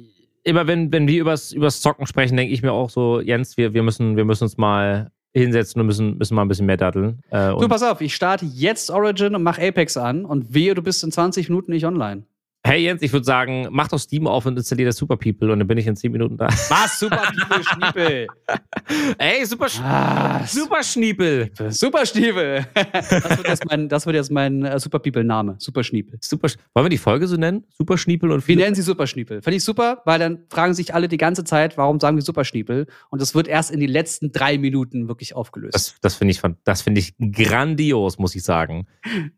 immer wenn, wenn wir übers, übers Zocken sprechen, denke ich mir auch so, Jens, wir, wir, müssen, wir müssen uns mal hinsetzen und müssen, müssen mal ein bisschen mehr datteln. Äh, Du, pass auf, ich starte jetzt Origin und mach Apex an und wehe, du bist in 20 Minuten nicht online. Hey Jens, ich würde sagen, mach doch Steam auf und installier das Super People und dann bin ich in 10 Minuten da. Was? Super Stiefel, Schniepel. Ey, Super, Sch Ah, Super Schniepel. Super Stiefel. Das wird jetzt mein, das wird jetzt mein äh, Super People-Name. Super Schniepel. Super, Sch- Wollen wir die Folge so nennen? Super Schniepel und Wir nennen sie Super Schniepel. Finde ich super, weil dann fragen sich alle die ganze Zeit, warum sagen wir Super Schniepel? Und das wird erst in den letzten drei Minuten wirklich aufgelöst. Das, das finde ich, das finde ich grandios, muss ich sagen.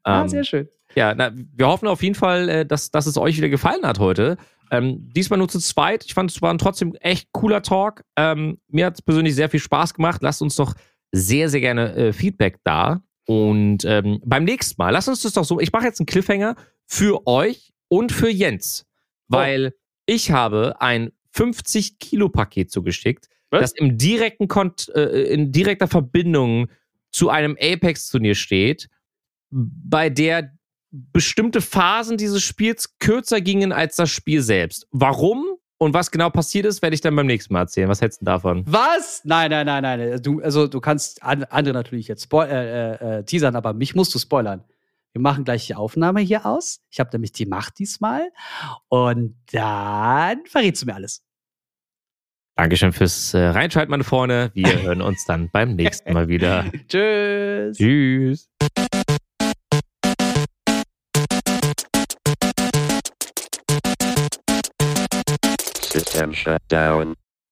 ah, Ähm, sehr schön. Ja, na, wir hoffen auf jeden Fall, äh, dass, dass es euch wieder gefallen hat heute. Ähm, diesmal nur zu zweit. Ich fand, es war ein trotzdem echt cooler Talk. Ähm, mir hat es persönlich sehr viel Spaß gemacht. Lasst uns doch sehr, sehr gerne äh, Feedback da. Und ähm, beim nächsten Mal, lasst uns das doch so. Ich mache jetzt einen Cliffhanger für euch und für Jens. Weil ich habe ein 50-Kilo-Paket zugeschickt, Was? das im direkten Kont äh, in direkter Verbindung zu einem Apex-Turnier steht, bei der bestimmte Phasen dieses Spiels kürzer gingen als das Spiel selbst. Warum und was genau passiert ist, werde ich dann beim nächsten Mal erzählen. Was hältst du davon? Was? Nein, nein, nein, nein. Du, also du kannst an, andere natürlich jetzt spoil äh, äh, äh, teasern, aber mich musst du spoilern. Wir machen gleich die Aufnahme hier aus. Ich habe nämlich die Macht diesmal. Und dann verrätst du mir alles. Dankeschön fürs äh, Reinschalten, meine Freunde. Wir hören uns dann beim nächsten Mal wieder. Tschüss. Tschüss. System shut down.